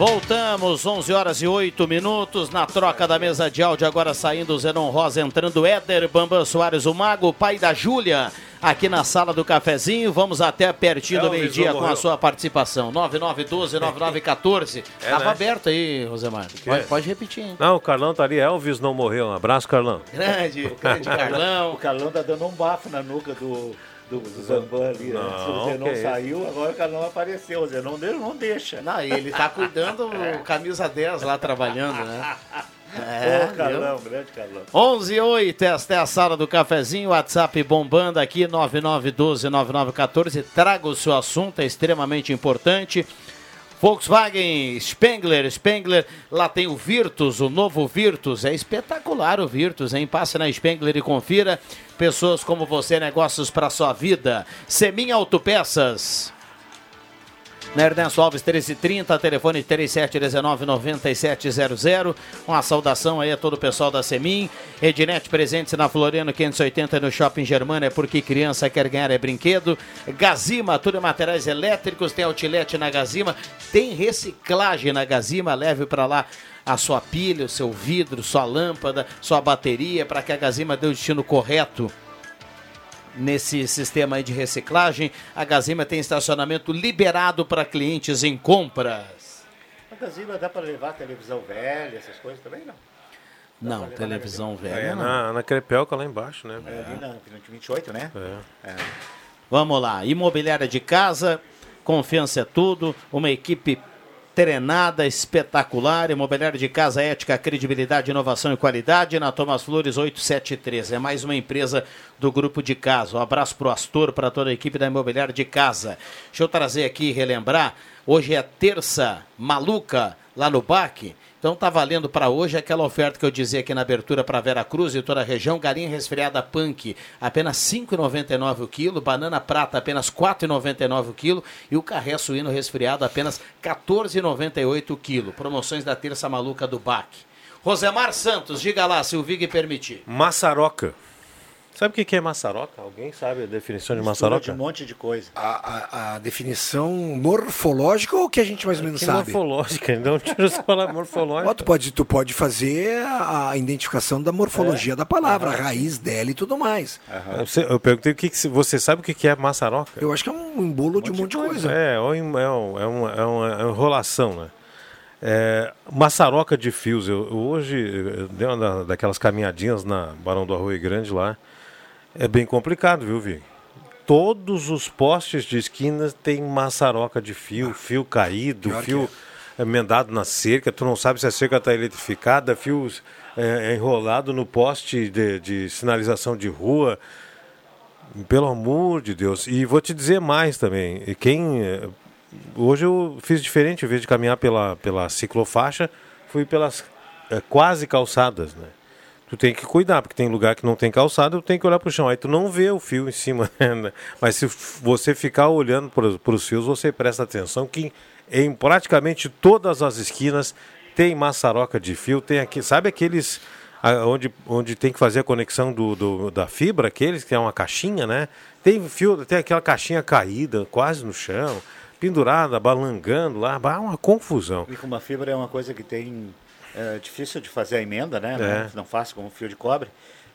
Voltamos, 11 horas e 8 minutos, na troca da mesa de áudio, agora saindo o Zenon Rosa, entrando Éder Bambam Soares, o mago, pai da Júlia, aqui na sala do cafezinho, vamos até pertinho do Elvis meio-dia com a sua participação, 9912-9914, É, tava né? aberto aí, Rosemar, pode, pode repetir, hein? Não, o Carlão tá ali. Elvis não morreu. Um abraço, Carlão. Grande, grande Carlão. O Carlão tá dando um bafo na nuca do, do, do Bambam ali. né? Se Não, o Zenon isso. saiu, agora o Carlão apareceu. O Zenon dele não deixa. Não, e ele tá cuidando, o camisa 10 lá trabalhando, né? É, viu? Carlão, grande Carlão. 11 e 8, esta é a sala do cafezinho, WhatsApp bombando aqui, 9912-9914. Traga o seu assunto, é extremamente importante. Volkswagen Spengler, Spengler, lá tem o Virtus, o novo Virtus, é espetacular o Virtus, hein? Passe na Spengler e confira. Pessoas como você, negócios para sua vida. Semin Autopeças. Na Ernesto Alves 1330, telefone 3719-9700. Uma saudação aí a todo o pessoal da Semin. Ednet presentes na Floriano 580 no Shopping Germana, porque criança quer ganhar é brinquedo. Gazima, tudo em materiais elétricos, tem outlet na Gazima, tem reciclagem na Gazima, leve para lá a sua pilha, o seu vidro, sua lâmpada, sua bateria, para que a Gazima dê o destino correto nesse sistema aí de reciclagem. A Gazima tem estacionamento liberado para clientes em compras. A Gazima dá para levar televisão velha, essas coisas também não? Não, televisão velha. É, não. na, na Crepelca lá embaixo, né? É. Ali na 28, né? É. É. Vamos lá, imobiliária de casa, confiança é tudo, uma equipe treinada, espetacular, imobiliária de casa, ética, credibilidade, inovação e qualidade, na Thomas Flores 873. É mais uma empresa do grupo de casa. Um abraço pro Astor, para toda a equipe da imobiliária de casa. Deixa eu trazer aqui e relembrar, hoje é terça maluca lá no BAC. Então tá valendo para hoje aquela oferta que eu dizia aqui na abertura para Vera Cruz e toda a região, galinha resfriada punk, apenas R$ 5,99 o quilo, banana prata apenas R$ 4,99 o quilo e o carré suíno resfriado apenas R$ 14,98 o quilo. Promoções da terça maluca do BAC. Rosemar Santos, diga lá se o Vig permitir. Maçaroca. Sabe o que que é maçaroca? Alguém sabe a definição de Mistura maçaroca? de um monte de coisa. A, a- a definição morfológica ou que a gente mais ou menos Que sabe? morfológica, então tira essa palavra morfológica. Tu, pode, tu pode fazer a, identificação da morfologia da palavra, a raiz dela e tudo mais. Você- Eu perguntei o que, que se- você sabe o que que é maçaroca? Eu acho que é um embolo de um monte de coisa. É, é, um- é, um- é uma, é uma- é enrolação, né? É, maçaroca de fios. Eu, hoje eu dei uma da- daquelas caminhadinhas na Barão do Arroio Grande lá. É bem complicado, viu, Vi? Todos os postes de esquina tem maçaroca de fio, fio caído, Pior fio emendado na cerca. Tu não sabe se a cerca está eletrificada, fio é, enrolado no poste de, de sinalização de rua. Pelo amor de Deus. E vou te dizer mais também. Quem. eh, Hoje eu fiz diferente, em vez de caminhar pela, pela ciclofaixa, fui pelas eh, quase calçadas, né? Tu tem que cuidar, porque tem lugar que não tem calçada, tu tem que olhar pro chão. Aí tu não vê o fio em cima, né? Mas se você ficar olhando para os fios, você presta atenção que em praticamente todas as esquinas tem maçaroca de fio, tem aqui, sabe aqueles onde, onde tem que fazer a conexão do, do- da fibra, aqueles que é uma caixinha, né? Tem fio, tem aquela caixinha caída, quase no chão, pendurada, balangando lá, uma confusão. E com uma fibra é uma coisa que tem. É difícil de fazer a emenda, né? É. Não fácil como fio de cobre.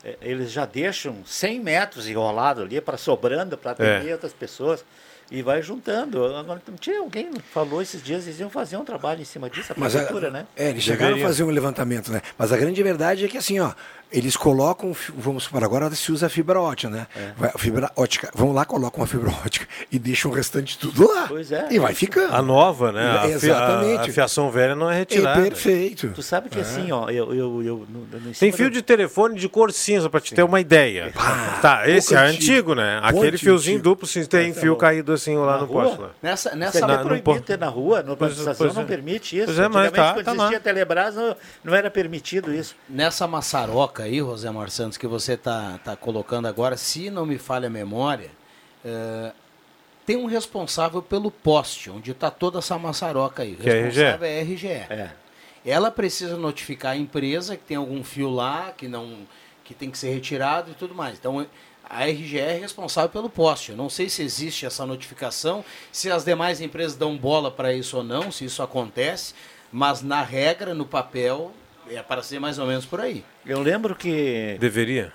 É, Eles já deixam 100 metros enrolado ali para sobrando para atender É. outras pessoas e vai juntando. Agora, não tinha alguém que falou esses dias, eles iam fazer um trabalho em cima disso, a prefeitura, né? É, eles chegaram Deveria. a fazer um levantamento, né? Mas a grande verdade é que assim, ó, eles colocam, vamos supor, agora se usa fibra ótica, né? É. Vai- fibra ótica, vão lá, colocam uma fibra ótica e deixam o restante tudo lá. Pois é. E vai ficando. A nova, né? A, Exatamente. a fiação velha não é retirada. É perfeito. Tu sabe que É. assim, ó, eu, eu, eu no, no em Tem fio de telefone de cor cinza, pra te ter uma ideia. tá, esse é antigo. antigo, né? Aquele fiozinho antigo. duplo, se tem Tá fio caído assim lá Na no poste. Lá. Nessa, Isso nessa é Na- até no proibido ter na rua, Pois- privatização pois não é. permite isso. Pois é, mas Antigamente, tá- quando tá existia Telebrás, não, não era permitido isso. Nessa maçaroca aí, Rosemar Santos, que você está tá colocando agora, se não me falha a memória, eh, tem um responsável pelo poste, onde está toda essa maçaroca aí. O Que é a RGE. responsável é a RGE. Ela precisa notificar a empresa que tem algum fio lá, que não que tem que ser retirado e tudo mais. Então, a RGE é responsável pelo poste. Eu não sei se existe essa notificação, se as demais empresas dão bola para isso ou não, se isso acontece, mas na regra, no papel, é para ser mais ou menos por aí. Eu lembro que Deveria.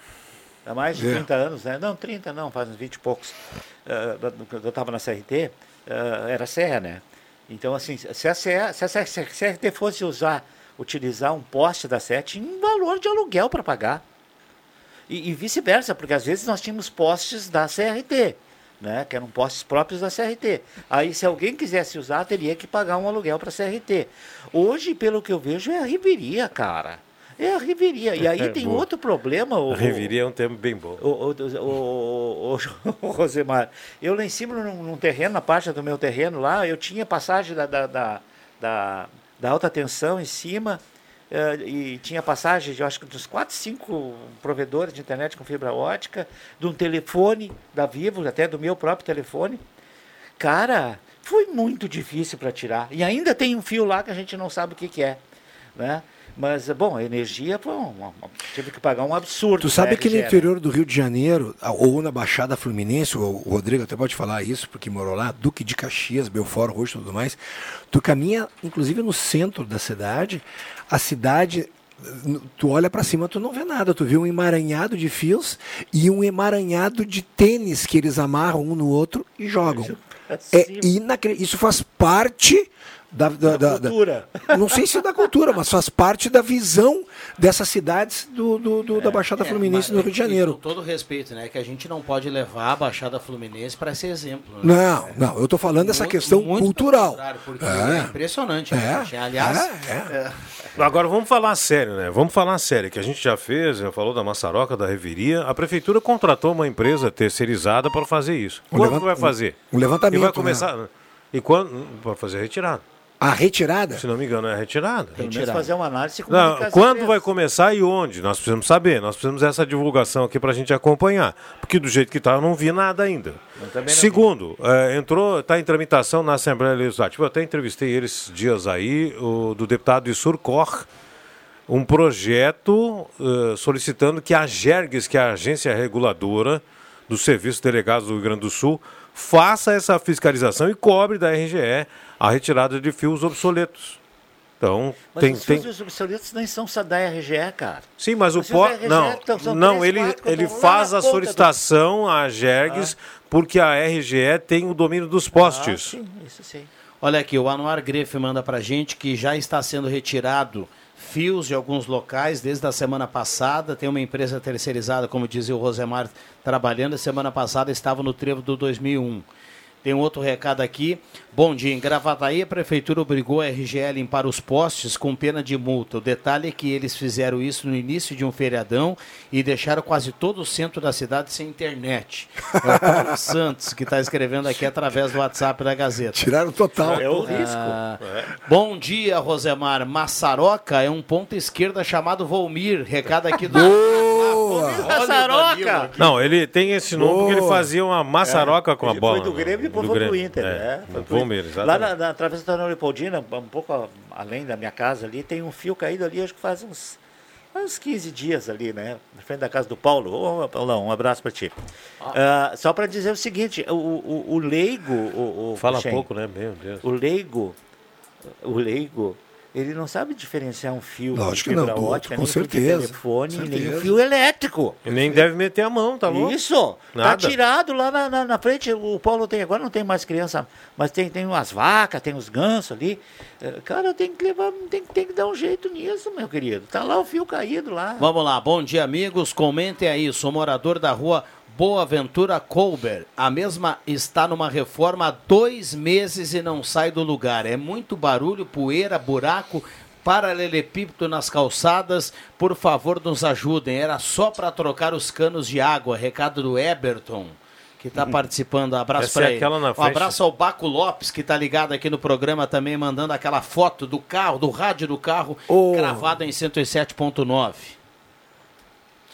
há mais de É. 30 anos, né? Não, 30 não, faz uns 20 e poucos. quando eu estava na CRT, eh, era serra, né? Então, assim, se a, CR, se a CRT fosse usar, utilizar um poste da SET, tinha um valor de aluguel para pagar. E, e vice-versa, porque às vezes nós tínhamos postes da CRT, né? Que eram postes próprios da CRT. Aí, se alguém quisesse usar, teria que pagar um aluguel para a CRT. Hoje, pelo que eu vejo, é a Riveria, cara. É a Riveria. E aí tem Boa. outro problema. O, Reviria é um termo bem bom. o, o, o Rosemar, eu lá em cima, num, num terreno, na parte do meu terreno lá, eu tinha passagem da, da, da, da, da alta tensão em cima, eh, e tinha passagem, eu acho que dos quatro, cinco provedores de internet com fibra ótica, de um telefone da Vivo, até do meu próprio telefone. cara, foi muito difícil para tirar. E ainda tem um fio lá que a gente não sabe o que, que é. Né? Mas, bom, a energia, uma- tive que pagar um absurdo. Tu sabe que no interior do Rio de Janeiro, ou na Baixada Fluminense, o o Rodrigo até pode falar isso, porque morou lá, Duque de Caxias, Belfort Roxo e tudo mais, tu caminha, inclusive no centro da cidade, a cidade, tu olha pra cima, tu não vê nada, tu vê um emaranhado de fios e um emaranhado de tênis que eles amarram um no outro e jogam. É inacre... Isso faz parte da, da- da- da- cultura. não sei se da cultura, mas faz parte da visão dessas cidades do, do- do- da Baixada Fluminense no Rio de É, Janeiro. Com todo respeito, né? Que a gente não pode levar a Baixada Fluminense para esse exemplo. né? Não, não, eu estou falando dessa Muito- questão muito cultural. Porque É. é, impressionante. É, né? Aliás, é, Agora vamos falar sério, né? Vamos falar sério, que a gente já fez, já falou da maçaroca, da reviria. A prefeitura contratou uma empresa terceirizada para fazer isso. Um Quando levant- que vai fazer? um levantamento, E vai né? começar. E quando. Para fazer retirada. A retirada? Se não me engano, é a retirada. Pelo menos fazer uma análise com Não, quando vai começar e onde? Nós precisamos saber. Nós precisamos dessa divulgação aqui para a gente acompanhar. Porque do jeito que está, eu não vi nada ainda. Segundo, eh, entrou, está em tramitação na Assembleia Legislativa. Eu até entrevistei eles dias aí, o, do deputado de Surcor, um projeto eh, solicitando que a Gergues, que é a agência reguladora dos serviços delegados do Rio Grande do Sul, faça essa fiscalização e cobre da RGE a retirada de fios obsoletos. Então, Mas tem, os tem, fios obsoletos nem são só da RGE, cara. Sim, mas o Os pó. Não, não três, ele, quatro, ele faz a ponta do- solicitação à Gergues porque a RGE tem o domínio dos postes. Isso sim. Olha aqui, o Anuar Grefe manda pra gente que já está sendo retirado fios de alguns locais desde a semana passada. Tem uma empresa terceirizada, como dizia o Rosemar, trabalhando. A semana passada estava no trevo do 2001. Tem um outro recado aqui. Bom dia. Em Gravataí, a prefeitura obrigou a RGE a limpar os postes com pena de multa. O detalhe é que eles fizeram isso no início de um feriadão e deixaram quase todo o centro da cidade sem internet. É o Paulo Santos que está escrevendo aqui através do WhatsApp da Gazeta. Tiraram total. É o risco. Ah, Bom dia, Rosemar. Maçaroca é um ponta esquerda chamado Volmir. Recado aqui do. Boa! Maçaroca! Não, ele tem esse nome porque ele Boa. fazia uma maçaroca com a Ele bola. foi do né? Grêmio e depois Do foi pro Grêmio. Inter. É, É, Palmeiras, Lá na, na Travessa da Leopoldina, um pouco além da minha casa ali, tem um fio caído ali, acho que faz uns, uns 15 dias ali, né? Na frente da casa do Paulo. Ô, Paulão, um abraço pra ti. Ah, só pra dizer o seguinte, o, o, o leigo... O, o Fala pouco, né? Meu Deus. O leigo, o leigo, ele não sabe diferenciar um fio Lógico de não, fibra do ótica, com nem fio de certeza, telefone, com nem um certeza. fio elétrico. E nem deve meter a mão, tá louco? Isso, Nada. tá tirado lá na, na, na frente. O Paulo tem, agora não tem mais criança, mas tem, tem umas vacas, tem os gansos ali. Eh, Cara, tem que levar, tem, tem que dar um jeito nisso, meu querido. Tá lá o fio caído lá. Vamos lá, bom dia, amigos. Comentem aí. Sou morador da rua Boa Ventura Colber. A mesma está numa reforma há dois meses e não sai do lugar. É muito barulho, poeira, buraco. Paralelepípedo nas calçadas, por favor nos ajudem. Era só para trocar os canos de água. Recado do Eberton, que está participando. Abraço Essa é para ele. Um frente. abraço ao Baco Lopes, que está ligado aqui no programa também, mandando aquela foto do carro, do rádio do carro, cravado em 107.9.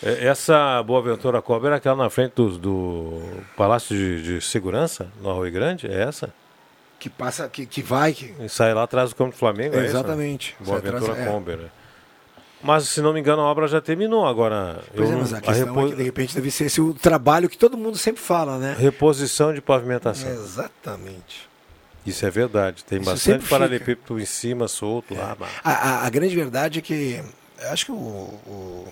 É, Essa Boa Ventura Cobra era aquela na frente do, do Palácio de, de Segurança, no Arroio Grande? É essa? Que passa, que, que vai. Que... E sai lá atrás do campo do Flamengo, é isso? Exatamente. Boa Sai atrás, Ventura é. Comber. né? Mas, se não me engano, a obra já terminou agora. Pois eu é, mas a questão repo- é que de repente deve ser esse o trabalho que todo mundo sempre fala, né? Reposição de pavimentação. Exatamente. Isso é verdade. Tem Isso bastante paralelepípedo em cima, solto lá. mas- A, a- a grande verdade é que acho que o, o-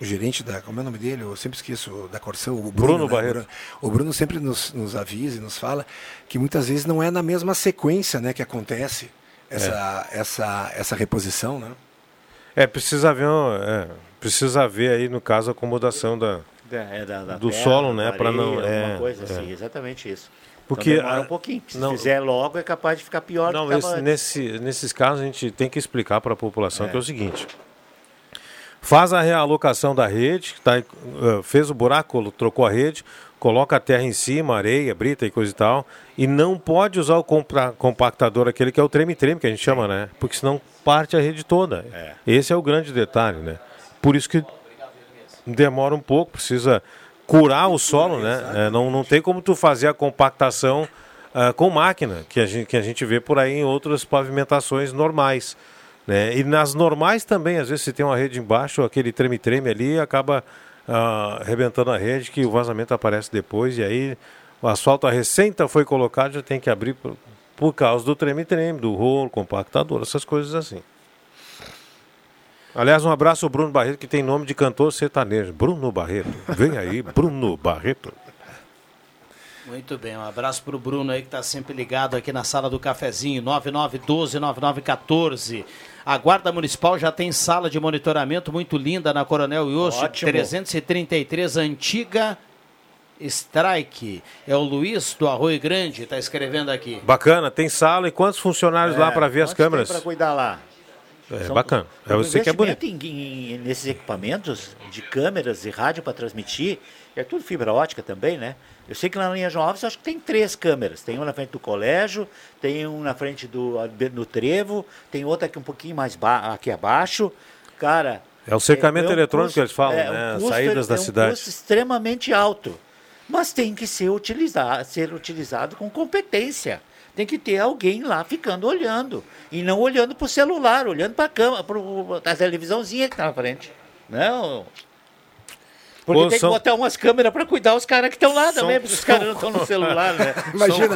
o gerente da. Como é o nome dele? Eu sempre esqueço da Corsão, o Bruno. Bruno né? Barreto. O Bruno sempre nos, nos avisa e nos fala que muitas vezes não é na mesma sequência né, que acontece essa, essa, essa reposição, né? É, precisa ver, é, precisa ver aí, no caso, a acomodação da, É, da- da do terra, solo, né? Para não. É, coisa é. assim, exatamente isso. Porque então demora a- um pouquinho. Se não- fizer logo, é capaz de ficar pior do Não, esse- nesse, nesses casos a gente tem que explicar para a população É. que é o seguinte: faz a realocação da rede, tá, eh, fez o buraco, trocou a rede, coloca a terra em cima, areia, brita e coisa e tal, e não pode usar o compactador, aquele que é o treme-treme que a gente chama, né? Porque senão parte a rede toda. Esse é o grande detalhe, né? Por isso que demora um pouco, precisa curar o solo, né? É, não, não tem como tu fazer a compactação ah, com máquina, que a, gente, que a gente vê por aí em outras pavimentações normais. Né? E nas normais também, às vezes, se tem uma rede embaixo, aquele treme-treme ali acaba ah, arrebentando a rede, que o vazamento aparece depois, e aí o asfalto a recenta foi colocado, já tem que abrir por, por causa do treme-treme, do rolo, compactador, essas coisas assim. Aliás, um abraço ao Bruno Barreto, que tem nome de cantor sertanejo. Bruno Barreto. Vem aí, Bruno Barreto. Muito bem, um abraço para o Bruno aí que está sempre ligado aqui na sala do cafezinho, 9912-9914. A Guarda Municipal já tem sala de monitoramento muito linda na Coronel Ótimo. 333, antiga Strike. É o Luiz do Arroio Grande, está escrevendo aqui. Bacana, tem sala e quantos funcionários lá para ver as câmeras? Para cuidar lá. É São- bacana. É você que é bonito. em- em- nesses equipamentos de câmeras e rádio para transmitir, é tudo fibra ótica também, né? Eu sei que lá na linha João Alves acho que tem três câmeras. Tem uma na frente do colégio, tem um na frente do, do trevo, tem outra aqui um pouquinho mais aqui abaixo. Cara. É o cercamento um eletrônico custo- que eles falam, é né? custo- Saídas da é um cidade. custo extremamente alto. Mas tem que ser utilizado, ser utilizado com competência. Tem que ter alguém lá ficando olhando. E não olhando para o celular, olhando para a cama, para a televisãozinha que está na frente. Não. Porque Pô, tem são- que botar umas câmeras para cuidar os caras que estão lá São- também, porque os caras não estão no celular, né?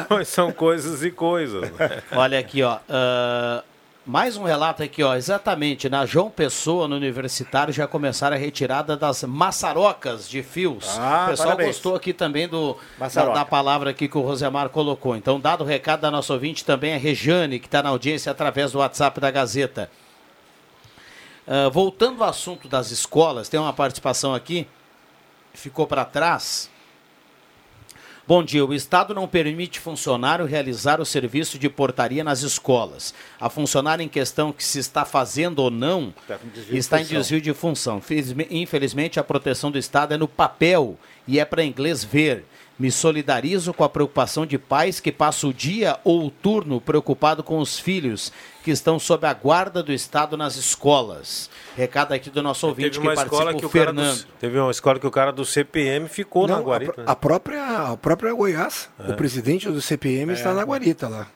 São, são coisas e coisas. né? Olha aqui, ó. ah, mais um relato aqui, ó. Exatamente, na João Pessoa, no Universitário, já começaram a retirada das maçarocas de fios. Ah, o pessoal parabéns. gostou aqui também do, da, da palavra aqui que o Rosemar colocou. Então, dado o recado da nossa ouvinte também, a Rejane, que está na audiência através do WhatsApp da Gazeta. Ah, voltando ao assunto das escolas, tem uma participação aqui, ficou para trás. Bom dia. O Estado não permite funcionário realizar o serviço de portaria nas escolas. A funcionária em questão que se está fazendo ou não Está em desvio de função. Felizme- Infelizmente, a proteção do Estado é no papel e é para inglês ver. Me solidarizo com a preocupação de pais que passam o dia ou o turno preocupado com os filhos que estão sob a guarda do Estado nas escolas. Recado aqui do nosso ouvinte Teve que uma participa, escola que o o cara do, Fernando. teve uma escola que o cara do CPM ficou na Não, guarita. a, né? a própria, a própria Goiás, É. o presidente do CPM está na guarita lá.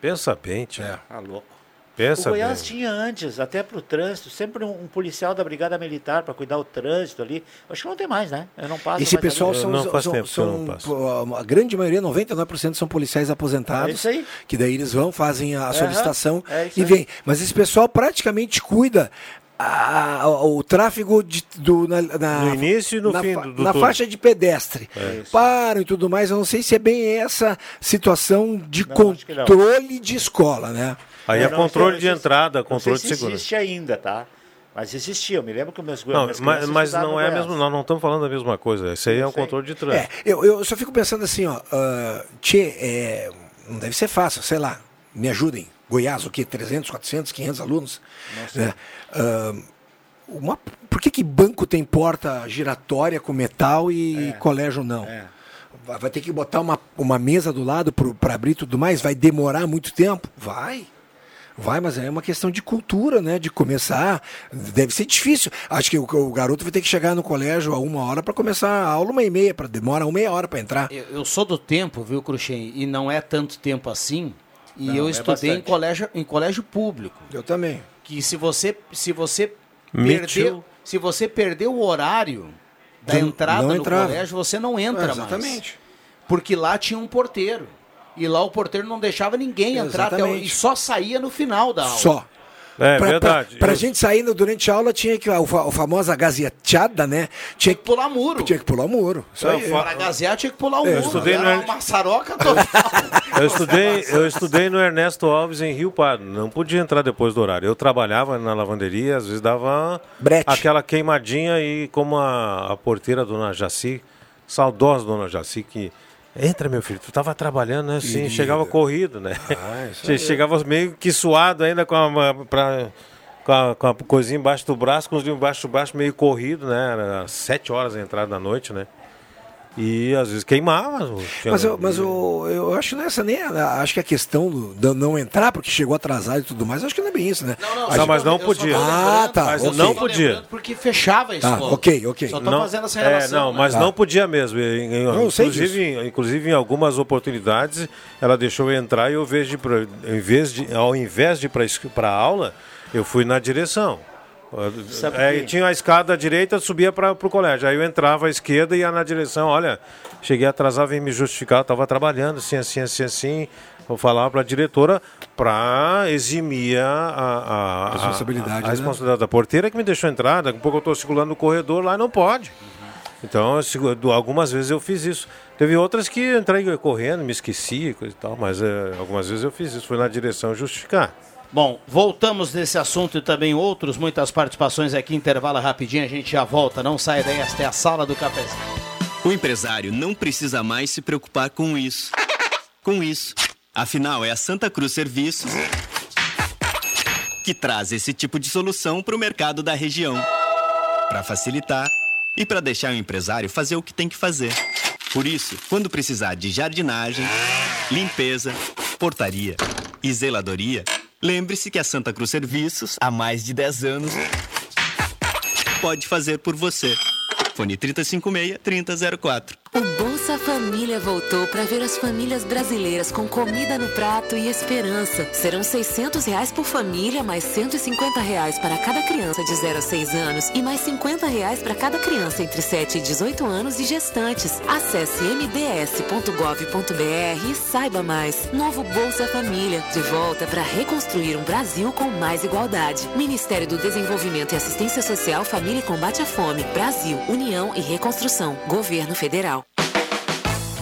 Pensa bem, tio. Tá louco. Pensa o Goiás bem. tinha antes, até para o trânsito, sempre um, um policial da Brigada Militar para cuidar do trânsito ali. Acho que não tem mais, né? Eu não passo Esse mais pessoal ali. são, são, são- pô, a grande maioria, 99% são policiais aposentados. É isso aí. Que daí eles vão, fazem a solicitação é e vem. Mas esse pessoal praticamente cuida a- a- o tráfego de- do, na, na- No início e no na fim do- do Na faixa de pedestre. É. Param e tudo mais. Eu não sei se é bem essa situação de Não, controle de escola, né? Aí é não controle de entrada, não controle sei de se segurança. existe ainda, tá? Mas existia. Eu me lembro que meus Não, mas, mas não é mesmo, nós não estamos falando da mesma coisa. Isso aí é um controle de É, trânsito. eu, eu só fico pensando assim, ó, ah, tchê, é, não deve ser fácil, sei lá, me ajudem. Goiás, o quê? 300, 400, 500 alunos? Né? Ah, uma- por que, que banco tem porta giratória com metal e colégio não? Vai, vai ter que botar uma, uma mesa do lado para abrir tudo mais? Vai demorar muito tempo? Vai. Vai, mas é uma questão de cultura, né? De começar. Deve ser difícil. Acho que o, o garoto vai ter que chegar no colégio a uma hora para começar a aula, uma e meia, para demora uma meia hora para entrar. Eu, eu sou do tempo, viu, Cruxem? E não é tanto tempo assim. E Não, eu é estudei em colégio, em colégio público. Eu também. Que se você, se você Me perdeu, too. se você perdeu o horário da entrada não no entrava. colégio, você não entra É, mais. exatamente. Porque lá tinha um porteiro. E lá o porteiro não deixava ninguém entrar até o, Exatamente. e só saía no final da aula. Só. É pra, verdade. Pra, pra Eu- gente sair no- durante a aula tinha que. A, a famosa gazeteada, né? Tinha que pular muro. Tinha que pular o muro. Isso aí. Para gazear tinha que pular o Eu muro. estudei Era no- uma maçaroca total. Eu estudei, eu estudei no Ernesto Alves em Rio Pardo. Não podia entrar depois do horário. Eu trabalhava na lavanderia, às vezes dava Brete. aquela queimadinha e como a, a porteira dona Jaci, saudosa dona Jaci, que entra meu filho, tu tava trabalhando, né? Sim, Querida. chegava corrido, né? Ah, chegava meio que suado ainda com a, pra, com a, com a coisinha embaixo do braço, com os livros embaixo do braço, meio corrido, né? Era sete horas a entrada da noite, né? E às vezes queimava. Mas, eu, mas eu, eu acho nessa nem acho que a questão do, do não entrar porque chegou atrasado e tudo mais, acho que não é bem isso, né? Não, não, não mas não podia. Ah, tá. Mas okay. não podia. Porque fechava a tá, escola. ok, ok. Só tô não, fazendo essa é, relação. não, né? mas Tá. não podia mesmo. Em- em- Não, eu sei inclusive, em- inclusive em algumas oportunidades ela deixou eu entrar e eu vejo de, em vez de, ao invés de ir para a aula, eu fui na direção. Sabe É, tinha a escada à direita, subia para o colégio. Aí eu entrava à esquerda e ia na direção. Olha, cheguei atrasado, vem me justificar. Estava trabalhando assim, assim, assim, assim. Vou falar para a diretora para eximir a, a, a, Responsabilidade, a, a né? responsabilidade da porteira que me deixou entrar. Daqui a pouco eu estou circulando no corredor lá e não pode. Então, algumas vezes eu fiz isso. Teve outras que entrei correndo, me esqueci e tal, mas é, algumas vezes eu fiz isso. Fui na direção justificar. Bom, voltamos nesse assunto e também outros, muitas participações aqui, intervalo rapidinho, a gente já volta, não sai daí, esta é a sala do cafezinho. O empresário não precisa mais se preocupar com isso. Com isso. Afinal, é a Santa Cruz Serviços que traz esse tipo de solução para o mercado da região. Para facilitar e para deixar o empresário fazer o que tem que fazer. Por isso, quando precisar de jardinagem, limpeza, portaria e zeladoria, lembre-se que a Santa Cruz Serviços, há mais de 10 anos, pode fazer por você. Fone 3056-3004. Bolsa Família voltou para ver as famílias brasileiras com comida no prato e esperança. Serão 600 reais por família, mais 150 reais para cada criança de 0 a 6 anos e mais 50 reais para cada criança entre 7 e 18 anos e gestantes. Acesse mds.gov.br e saiba mais. Novo Bolsa Família, de volta para reconstruir um Brasil com mais igualdade. Ministério do Desenvolvimento e Assistência Social, Família e Combate à Fome. Brasil, União e Reconstrução. Governo Federal.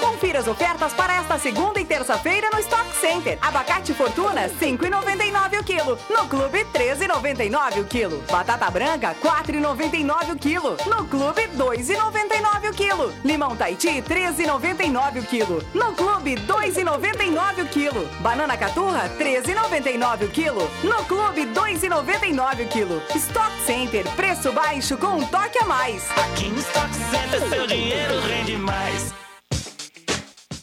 Confira as ofertas para esta segunda e terça-feira no Stock Center. Abacate Fortuna, 5,99 o quilo. No Clube, 13,99 o quilo. Batata branca, 4,99 o quilo. No Clube, 2,99 o quilo. Limão Taiti, 13,99 o quilo. No Clube, 2,99 o quilo. Banana Caturra, 13,99 o quilo. No Clube, 2,99 o quilo. Stock Center, preço baixo com um toque a mais. Aqui no Stock Center, seu dinheiro rende mais.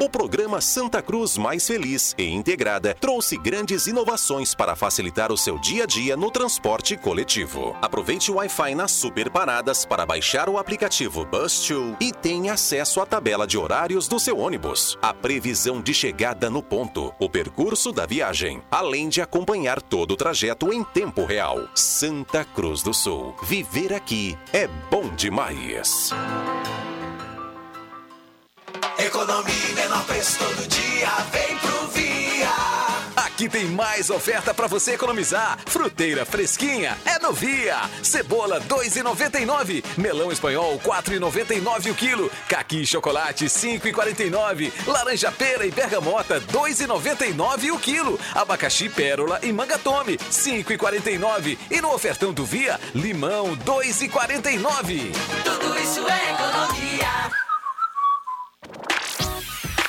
O programa Santa Cruz Mais Feliz e Integrada trouxe grandes inovações para facilitar o seu dia a dia no transporte coletivo. Aproveite o Wi-Fi nas super paradas para baixar o aplicativo Bus2 e tenha acesso à tabela de horários do seu ônibus, a previsão de chegada no ponto, o percurso da viagem, além de acompanhar todo o trajeto em tempo real. Santa Cruz do Sul. Viver aqui é bom demais. Economia e menor preço todo dia, vem pro Via. Aqui tem mais oferta para você economizar. Fruteira fresquinha é no Via. Cebola 2,99. Melão espanhol 4,99 o quilo. Caqui chocolate 5,49. Laranja pera e bergamota 2,99 o quilo. Abacaxi pérola e manga tome 5,49. E no ofertão do Via, limão 2,49. Tudo isso é economia.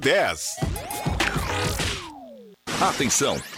710. Atenção!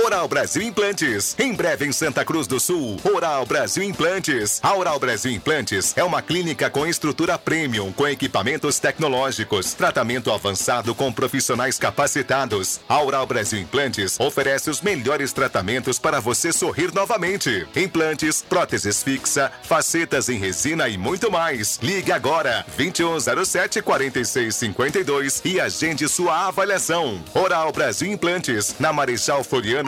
Oral Brasil Implantes. Em breve em Santa Cruz do Sul. Oral Brasil Implantes. A Oral Brasil Implantes é uma clínica com estrutura premium, com equipamentos tecnológicos, tratamento avançado com profissionais capacitados. A Oral Brasil Implantes oferece os melhores tratamentos para você sorrir novamente. Implantes, próteses fixa, facetas em resina e muito mais. Ligue agora 2107 4652 e agende sua avaliação. Oral Brasil Implantes, na Marechal Floriano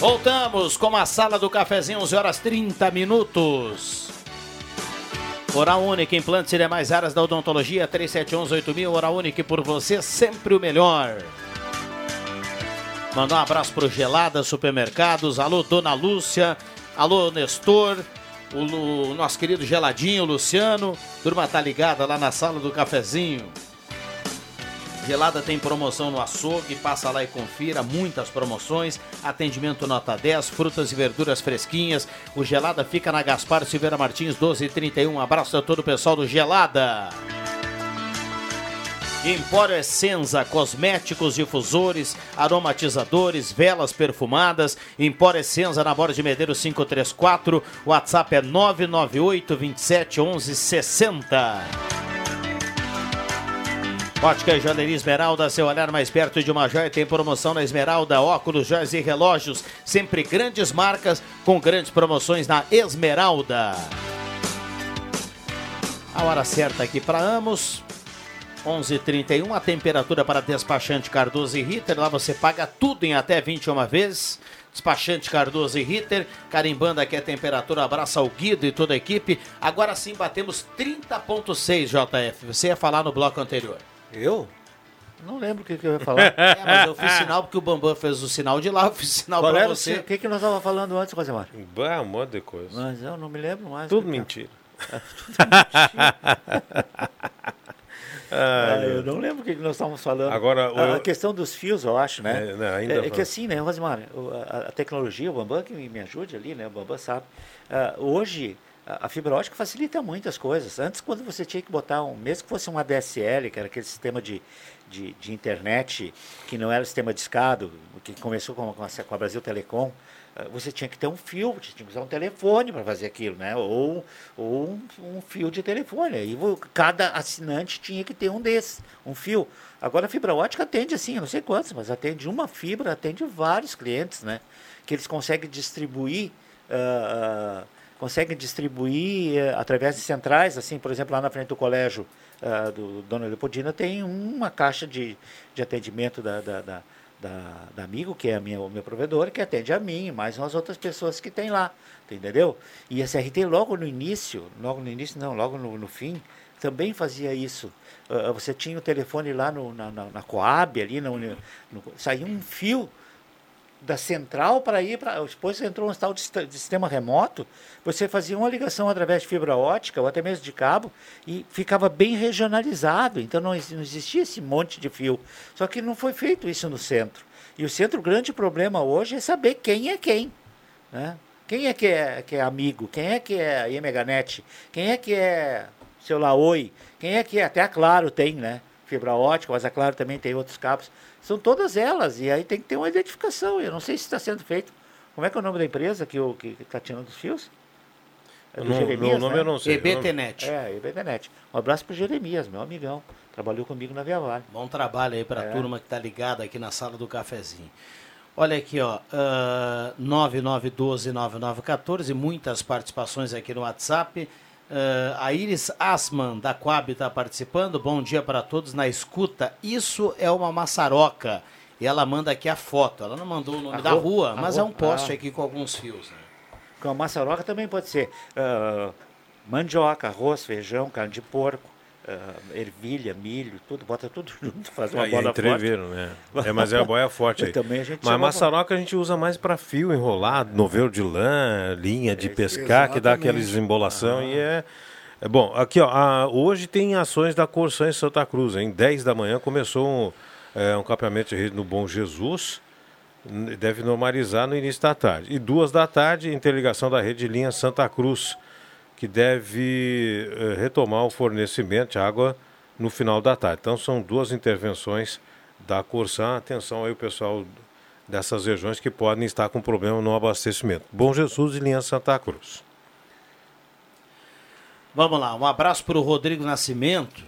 Voltamos com a sala do cafezinho, 11 horas 30 minutos. Oral Única, implantes e demais áreas da odontologia, 3711-8000. Oral por você, sempre o melhor. Mandar um abraço pro Gelada Supermercados. Alô, Dona Lúcia. Alô, Nestor. O, Lu- nosso querido Geladinho, Luciano. Turma tá ligada lá na sala do cafezinho. Gelada tem promoção no açougue, passa lá e confira, muitas promoções, atendimento nota 10, frutas e verduras fresquinhas. O Gelada fica na Gaspar Silveira Martins 1231. Abraço a todo o pessoal do Gelada. Empório Essenza, cosméticos, difusores, aromatizadores, velas perfumadas. Empório Essenza na Borda de Medeiros 534. WhatsApp é 998 27 11 60. Ótica Joalheria Esmeralda, seu olhar mais perto de uma joia, tem promoção na Esmeralda, óculos, joias e relógios, sempre grandes marcas com grandes promoções na Esmeralda. A hora certa aqui para Amos, 11:31 a temperatura para despachante Cardoso e Ritter, lá você paga tudo em até 21 vezes. Despachante Cardoso e Ritter, carimbando aqui a temperatura, abraça o Guido e toda a equipe. Agora sim batemos 30.6 JF. Você ia falar no bloco anterior. Eu? Não lembro o que, que eu ia falar. É, mas eu fiz sinal porque o Bambam fez o sinal de lá, eu fiz sinal Qual pra era você. O que, que nós estávamos falando antes, Rosemar? Bah, um monte de coisa. Mas eu não me lembro mais. Tudo mentira. Ah, Ai, eu não lembro o que que nós estávamos falando. Agora, a, o- a questão dos fios, eu acho, né? É, não, ainda é, é que assim, né, Rosemar, a, a tecnologia, o Bambam que me ajude ali, né? O Bambam sabe. Ah, hoje, a, fibra ótica facilita muitas coisas. Antes, quando você tinha que botar um, mesmo que fosse um ADSL, que era aquele sistema de, de, de internet, que não era sistema discado, que começou com, com, a, com a Brasil Telecom, ah, você tinha que ter um fio, você tinha que usar um telefone para fazer aquilo, né? Ou, ou um, um fio de telefone. Vo- cada assinante tinha que ter um desses, um fio. Agora a fibra ótica atende assim, eu não sei quantos, mas atende uma fibra, atende vários clientes, né? Que eles conseguem distribuir. ah, ah, conseguem distribuir eh, através de centrais, assim, por exemplo, lá na frente do colégio ah, do Dona Leopoldina tem uma caixa de, de atendimento da, da, da, da, da Amigo, que é a minha, o meu provedor, que atende a mim mais umas outras pessoas que tem lá, entendeu? E a CRT logo no início, logo no início não, logo no, no fim, também fazia isso. Ah, você tinha o telefone lá no, na, na, na Coab, ali, no, no, saía um fio da central para ir para. Depois entrou um tal de, de sistema remoto, você fazia uma ligação através de fibra ótica ou até mesmo de cabo e ficava bem regionalizado. Então não, não existia esse monte de fio. Só que não foi feito isso no centro. E o centro, o grande problema hoje é saber quem é quem. Né? Quem é que é, que é amigo? Quem é que é a Meganet? Quem é que é celular Oi? Quem é que é? Até a Claro tem, né? Fibra ótica, mas a Claro também tem outros cabos. São todas elas. E aí tem que ter uma identificação. Eu não sei se está sendo feito. Como é que é o nome da empresa que está que, que tirando os fios? É do Jeremias, o nome né? eu não sei. EBTNet. É, EBTNet. Um abraço para Jeremias, meu amigão. Trabalhou comigo na Via Vale. Bom trabalho aí para a é. turma que está ligada aqui na sala do cafezinho. Olha aqui, ó, uh, 9912-9914, muitas participações aqui no WhatsApp. Uh, a Iris Asman, da Coab, está participando. Bom dia para todos na escuta. Isso é uma maçaroca. E ela manda aqui a foto. Ela não mandou o nome a da rua, mas rua, é um poste ah. aqui com alguns fios. Né? Com a maçaroca também pode ser uh, mandioca, arroz, feijão, carne de porco, uh, ervilha, milho, tudo, bota tudo junto, faz uma bola entreveiro, forte. né? É, mas é a boia forte aí. também a gente mas maçaroca a gente usa mais para fio enrolado, novelo de lã, linha de é, pescar, exatamente. que dá aquela desembolação ah. e é... É bom, aqui ó, a, hoje tem ações da Corsã em Santa Cruz, em 10 da manhã começou um, é, um campeonato de rede no Bom Jesus, deve normalizar no início da tarde. E duas da tarde, interligação da rede linha Santa Cruz, que deve eh, retomar o fornecimento de água no final da tarde. Então são duas intervenções da Corsan. Atenção aí o pessoal dessas regiões que podem estar com problema no abastecimento. Bom Jesus e linha Santa Cruz. Vamos lá, um abraço para o Rodrigo Nascimento.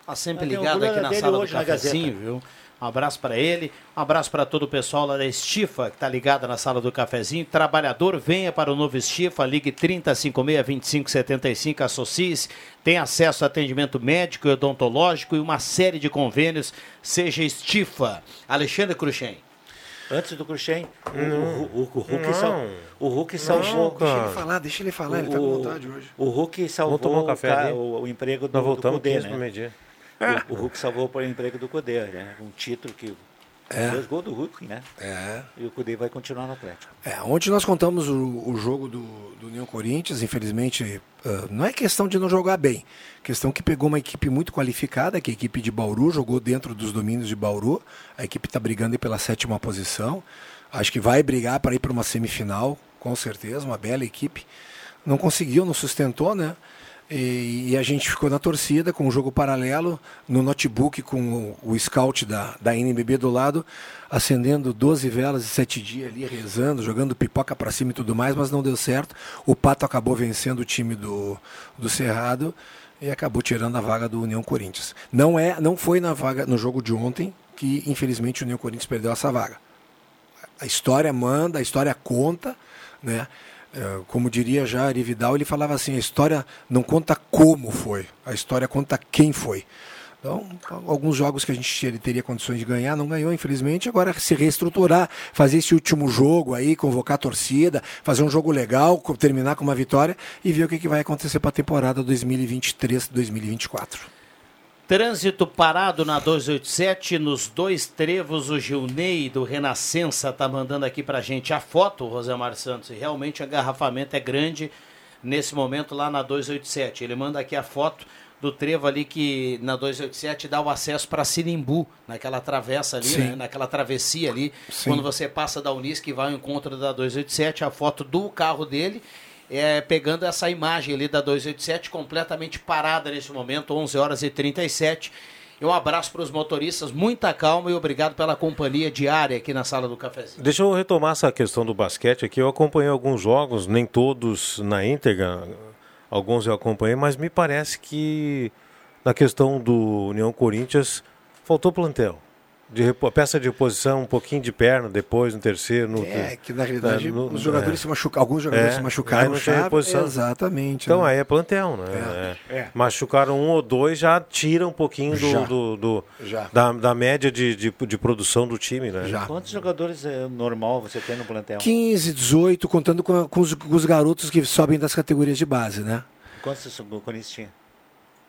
Está sempre ligado aqui na sala do cafezinho, viu? Um abraço para ele, um abraço para todo o pessoal lá da Estifa, que está ligado na sala do cafezinho. Trabalhador, venha para o novo Estifa, ligue 3056-2575, associe-se, tem acesso a atendimento médico e odontológico e uma série de convênios. Seja Estifa. Alexandre Cruxem. Antes do Cruxem, o, o, o, o, Hulk, sal, o Hulk salvou. Deixa ele falar, deixa ele falar, ele está com vontade hoje. O Hulk salvou um café, o, o, emprego do, Nós voltamos do Cudê, né? O, o Hulk salvou o emprego do Cudê, né? Um título que é. Dois gols do Hulk, né? É. E o Cudê vai continuar no Atlético. É, ontem nós contamos o, o jogo do, do União Corinthians, infelizmente, uh, não é questão de não jogar bem, questão que pegou uma equipe muito qualificada, que é a equipe de Bauru, jogou dentro dos domínios de Bauru, a equipe está brigando pela sétima posição, acho que vai brigar para ir para uma semifinal, com certeza, uma bela equipe. Não conseguiu, não sustentou, né? E, e, a gente ficou na torcida com um jogo paralelo, no notebook com o, o scout da, da NBB do lado, acendendo 12 velas e 7 dias ali, rezando, jogando pipoca para cima e tudo mais, mas não deu certo. O Pato acabou vencendo o time do, do Cerrado e acabou tirando a vaga do União Corinthians. Não é, não foi na vaga no jogo de ontem que infelizmente o União Corinthians perdeu essa vaga. A história manda, a história conta, né? É, como diria já Ari Vidal, ele falava assim: a história não conta como foi, a história conta quem foi. Então, alguns jogos que a gente ele teria condições de ganhar, não ganhou, infelizmente. Agora, se reestruturar, fazer esse último jogo aí, convocar a torcida, fazer um jogo legal, terminar com uma vitória e ver o que, que vai acontecer para a temporada 2023-2024. Trânsito parado na 287, nos dois trevos, o Gilney do Renascença está mandando aqui para gente a foto, Rosemar Santos, e realmente o agarrafamento é grande nesse momento lá na 287. Ele manda aqui a foto do trevo ali que na 287 dá o acesso para Sinimbu, naquela travessa ali, né? naquela travessia ali, Sim. quando você passa da Unisc e vai ao encontro da 287, a foto do carro dele é, pegando essa imagem ali da 287 completamente parada nesse momento, 11 horas e 37. E um abraço para os motoristas, muita calma e obrigado pela companhia diária aqui na sala do cafezinho. Deixa eu retomar essa questão do basquete aqui. Eu acompanhei alguns jogos, nem todos na íntegra, alguns eu acompanhei, mas me parece que na questão do União Corinthians faltou plantel de peça de reposição, um pouquinho de perna depois no terceiro. No, é, que na realidade no, os jogadores é. se machucaram, alguns jogadores é, se machucaram. Aí não tinha reposição. Exatamente. Então né? aí é plantel, né? É. é. Machucaram um ou dois, já tira um pouquinho do, do, do da, da, média de, de, de, produção do time, né? Já. Quantos jogadores é normal você tem no plantel? 15, 18, contando com, com, os, com os garotos que sobem das categorias de base, né? Quantos o Corinthians tinha?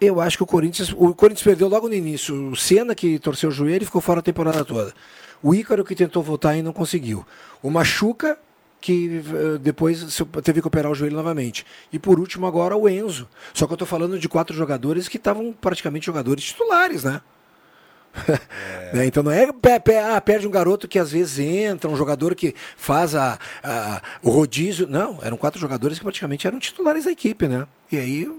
Eu acho que o Corinthians. O Corinthians perdeu logo no início. O Senna, que torceu o joelho e ficou fora a temporada toda. O Ícaro, que tentou voltar e não conseguiu. O Machuca, que eh, depois teve que operar o joelho novamente. E por último, agora o Enzo. Só que eu estou falando de quatro jogadores que estavam praticamente jogadores titulares, né? Né? Então não é ah, perde um garoto que às vezes entra, um jogador que faz a, a- o rodízio. Não, eram quatro jogadores que praticamente eram titulares da equipe, né? E aí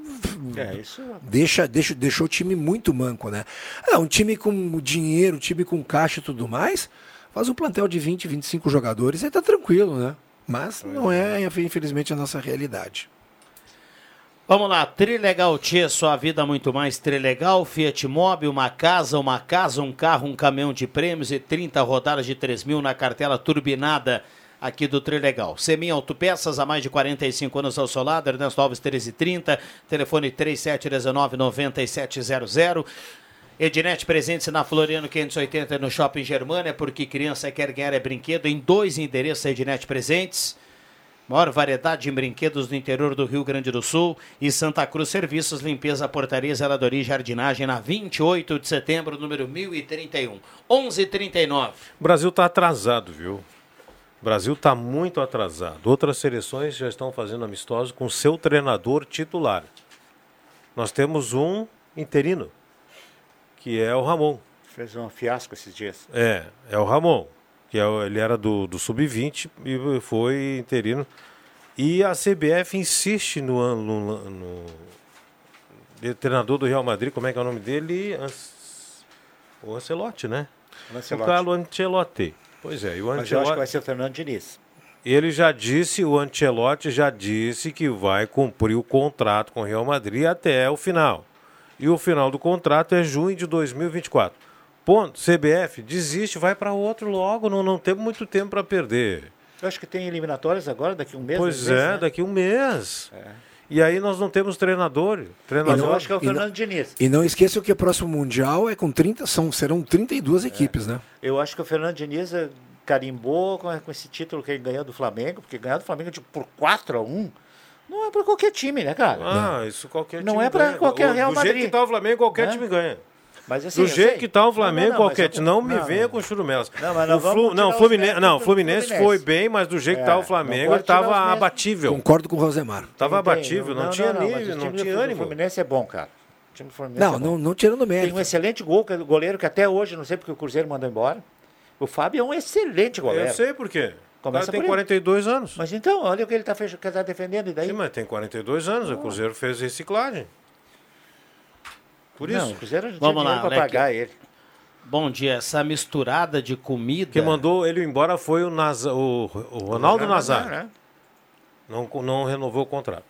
É, isso deixa, deixa, deixou o time muito manco, né? É, um time com dinheiro, um time com caixa e tudo mais, faz um plantel de 20, 25 jogadores aí tá tranquilo, né? Mas não é, infelizmente, a nossa realidade. Vamos lá, Trilegal T, sua vida muito mais Trilegal, Fiat Mobi, uma casa, uma casa, um carro, um caminhão de prêmios e 30 rodadas de 3 mil na cartela turbinada aqui do Trilegal. Semin Autopeças, há mais de 45 anos ao seu lado, Ernesto Alves 1330, telefone 3719-9700. Ednet presente na Floriano 580 no Shopping Germania, porque criança quer ganhar é brinquedo em dois endereços Ednet presentes. Maior variedade de brinquedos do interior do Rio Grande do Sul e Santa Cruz Serviços, Limpeza, Portaria, Zeladoria e Jardinagem na 28 de setembro, número 1031. 1139. O Brasil está atrasado, viu? O Brasil está muito atrasado. Outras seleções já estão fazendo amistosos com seu treinador titular. Nós temos um interino, que é o Ramon. Fez um fiasco esses dias. É, é o Ramon, que é, ele era do, do Sub-20 e foi interino. E a CBF insiste no, no, no- de- treinador do Real Madrid, como é que é o nome dele? O Ancelotti, né? Ancelotti. O Carlo Ancelotti. Pois é, e o Mas eu acho Ancelotti... que vai ser o Fernando Diniz. Ele já disse, o Ancelotti já disse que vai cumprir o contrato com o Real Madrid até o final. E o final do contrato é junho de 2024. Ponto. CBF, desiste, vai para outro logo, não, não temos muito tempo para perder. Eu acho que tem eliminatórias agora, daqui a um mês. pois é, né? daqui um mês. E aí nós não temos treinador. treinador. Eu acho que é o E não- Fernando Diniz. E não esqueçam que o próximo Mundial é com 30, são, serão 32 equipes, né? Eu acho que o Fernando Diniz eh, carimbou com, com esse título que ele ganhou do Flamengo, porque ganhar do Flamengo tipo, por 4 a 1 não é para qualquer time, né, cara? Ah, isso qualquer Não time é pra ganha. qualquer Real Do Madrid. jeito que tá o Flamengo, qualquer Né? time ganha. Mas assim, Do jeito sei. que tá o Não, Flamengo, não, time. Não me não, venha não. com churumelas. Não, mas O nós vamos Flu- não, Fluminense, não, Fluminense Fluminense. foi bem, mas do jeito que É, tá o não Flamengo, ele tava abatível. Concordo com o Rosemar. Tava Não tem, abatível, não, tinha o nível, não time tinha do ânimo. Fluminense é bom, cara. O time do Fluminense Não, é bom. não, não tirando Tem mérito. um excelente gol, que o goleiro que até hoje, não sei porque o Cruzeiro mandou embora. O Fábio é um excelente goleiro. Eu sei por quê. O Começa cara tem por ele. 42 anos. Mas então, olha o que ele está tá defendendo. E daí? Sim, mas tem 42 anos, o Cruzeiro fez reciclagem. Por isso. Não, não Vamos lá, para Leque. pagar ele. Bom dia, essa misturada de comida. Quem mandou ele embora foi o, Naza, o, o Ronaldo Nazar. né? Não, não renovou o contrato.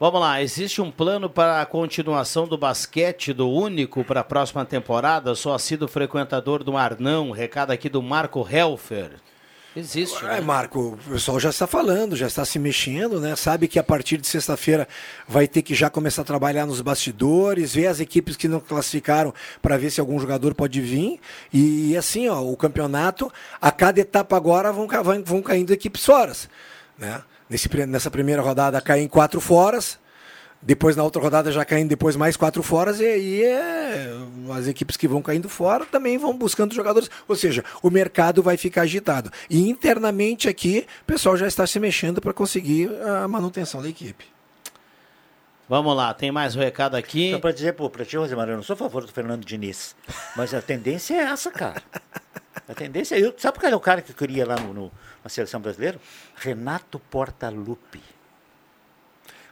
Vamos lá, existe um plano para a continuação do basquete do Único para a próxima temporada? Sou assíduo frequentador do Arnão, recado aqui do Marco Helfer. Existe, É, né? Marco, o pessoal já está falando, já está se mexendo, né? Sabe que a partir de sexta-feira vai ter que já começar a trabalhar nos bastidores, ver as equipes que não classificaram para ver se algum jogador pode vir. E assim, ó, o campeonato, a cada etapa agora vão, vão, vão caindo equipes foras, né? Nesse, nessa primeira rodada caem quatro foras, depois na outra rodada já caem depois mais quatro foras, e aí é, as equipes que vão caindo fora também vão buscando jogadores. Ou seja, o mercado vai ficar agitado. E internamente aqui, o pessoal já está se mexendo para conseguir a manutenção da equipe. Vamos lá, tem mais um recado aqui. Só para dizer pô, pra ti, Rosemar, eu não sou a favor do Fernando Diniz. Mas a tendência é essa, cara. A tendência é. Eu, sabe qual é o cara que eu queria lá no, no- na seleção brasileira? Renato Portaluppi.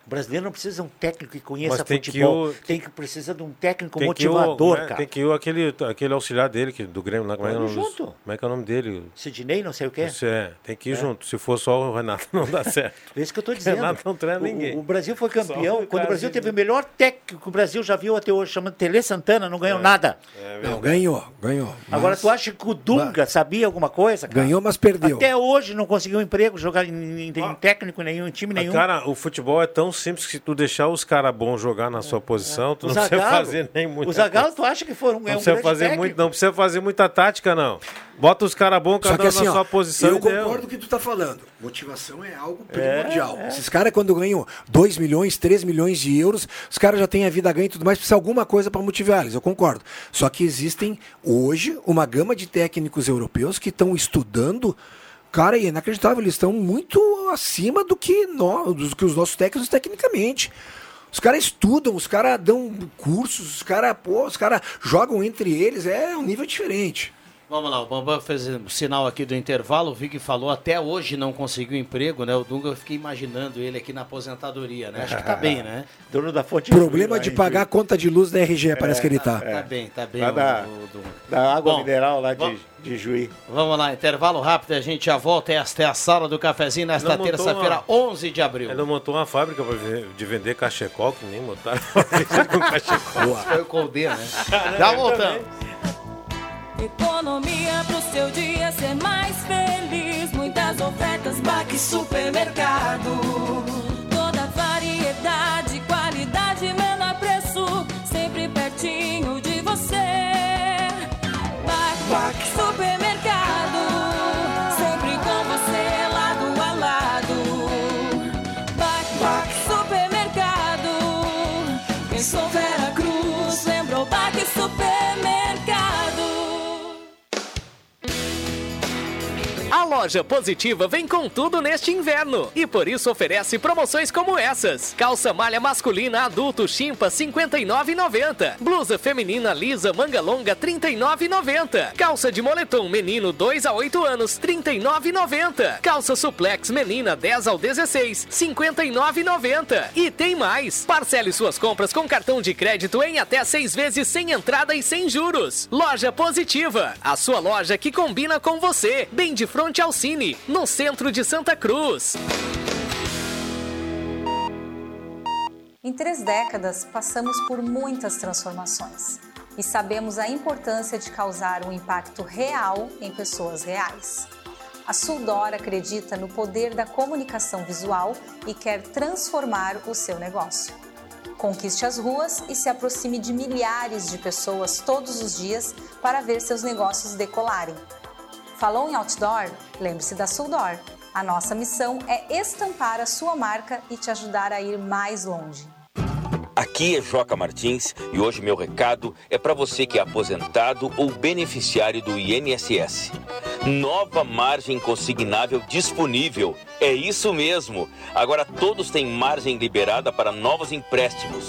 O brasileiro não precisa de um técnico que conheça Mas tem que futebol. o- Tem que precisa de um técnico Tem que o- motivador, né, cara. Tem que o, aquele, aquele auxiliar dele, que, do Grêmio lá, como é, que é o junto. como é que é o nome dele? Sidney, não sei o quê. Isso é, tem que ir É. junto. Se for só o Renato, não dá certo. É isso que eu estou dizendo. Renato não treina O- ninguém. O, Brasil foi campeão. o Quando o Brasil teve o melhor técnico que o Brasil já viu até hoje, chamado Tele Santana, não ganhou nada. Não, ganhou, ganhou. Agora, Mas tu acha que o Dunga sabia alguma coisa? Cara? Ganhou, mas perdeu. Até hoje não conseguiu um emprego, jogar em, em- em técnico nenhum, em time nenhum. Cara, o futebol é tão simples que se tu deixar os caras bons jogar na sua posição, tu O não precisa fazer nem muito. O Zagallo, tu acha que foi um, Não é um precisa fazer técnico? muito, não precisa fazer muita tática, não. Bota os caras bons, cada que um assim, na ó, sua posição eu concordo com o que tu tá falando. Motivação é algo primordial. Esses caras, quando ganham 2 milhões, 3 milhões de euros, os caras já têm a vida ganha e tudo mais, precisa alguma coisa para motivar eles, eu concordo. Só que existem, hoje, uma gama de técnicos europeus que estão estudando. Cara, é inacreditável, eles estão muito acima do que, nós, do que os nossos técnicos tecnicamente. Os caras estudam, os caras dão cursos, os caras, caras jogam entre eles, é um nível diferente. Vamos lá, o Bambam fez um sinal aqui do intervalo, vi que falou até hoje não conseguiu emprego, né? O Dunga, eu fiquei imaginando ele aqui na aposentadoria, né? Acho que tá bem, né? Dono da fonte Problema de pagar a conta de luz da RG, parece que ele tá. Tá bem, tá bem. Lá o- da, o Dunga. da água Bom, mineral lá de, de Juí. Vamos lá, intervalo rápido, a gente já volta. Esta é a sala do cafezinho nesta terça-feira, uma- 11 de abril. Ele não montou uma fábrica de vender cachecol, que nem montaram com cachecol. Foi o Colde, né? Já Já voltamos. Economia pro seu dia ser mais feliz. Muitas ofertas, Baque Supermercado. Toda variedade, qualidade, menor preço. Sempre pertinho de você. Baque loja Positiva vem com tudo neste inverno. E por isso oferece promoções como essas: calça malha masculina adulto chimpa 59,90, blusa feminina lisa manga longa 39,90, calça de moletom menino 2 a 8 anos 39,90, calça suplex menina 10 ao 16 59,90 e tem mais. Parcele suas compras com cartão de crédito em até seis vezes sem entrada e sem juros. Loja Positiva, a sua loja que combina com você, bem de frente ao Cine, no centro de Santa Cruz. Em três décadas, passamos por muitas transformações e sabemos a importância de causar um impacto real em pessoas reais. A Suldor acredita no poder da comunicação visual e quer transformar o seu negócio. Conquiste as ruas e se aproxime de milhares de pessoas todos os dias para ver seus negócios decolarem. Falou em outdoor? Lembre-se da Suldor. A nossa missão é estampar a sua marca e te ajudar a ir mais longe. Aqui é Joca Martins e hoje meu recado é para você que é aposentado ou beneficiário do INSS. Nova margem consignável disponível. É isso mesmo. Agora todos têm margem liberada para novos empréstimos.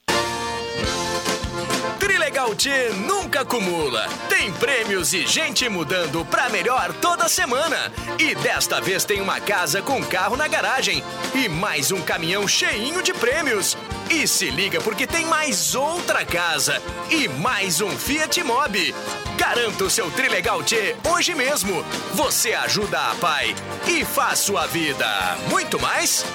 Trilegal T nunca acumula. Tem prêmios e gente mudando pra melhor toda semana. E desta vez tem uma casa com carro na garagem e mais um caminhão cheinho de prêmios. E se liga porque tem mais outra casa e mais um Fiat Mobi. Garanta o seu Trilegal T hoje mesmo. Você ajuda a pai e faz sua vida muito mais.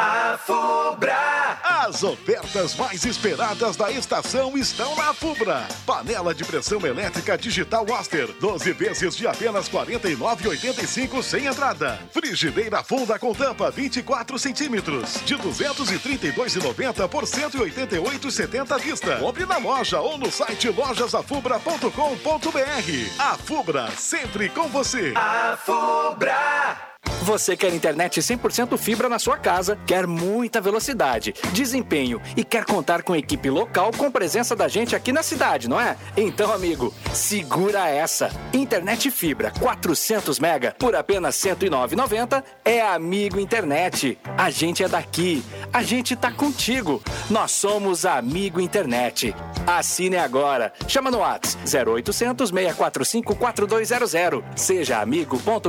A Fubra. As ofertas mais esperadas da estação estão na Fubra. Panela de pressão elétrica digital Oster, 12 vezes de apenas R$ 49,85 sem entrada. Frigideira funda com tampa 24 centímetros, de R$ 232,90 por R$ 188,70 à vista. Compre na loja ou no site lojasafubra.com.br. A Fubra, sempre com você. A Fubra. Você quer internet 100% fibra na sua casa, quer muita velocidade, desempenho e quer contar com equipe local com presença da gente aqui na cidade, não é? Então, amigo, segura essa. Internet fibra 400 mega por apenas 109,90 é Amigo Internet. A gente é daqui, a gente tá contigo. Nós somos Amigo Internet. Assine agora. Chama no WhatsApp 0800 645 4200. Seja amigo.com.br.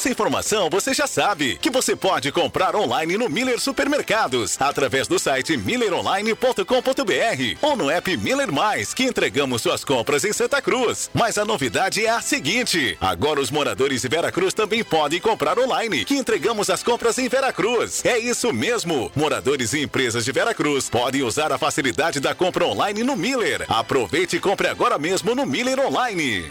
Essa informação você já sabe, que você pode comprar online no Miller Supermercados, através do site milleronline.com.br ou no app Miller Mais, que entregamos suas compras em Santa Cruz. Mas a novidade é a seguinte: agora os moradores de Veracruz também podem comprar online, que entregamos as compras em Veracruz. É isso mesmo! Moradores e empresas de Veracruz podem usar a facilidade da compra online no Miller. Aproveite e compre agora mesmo no Miller Online.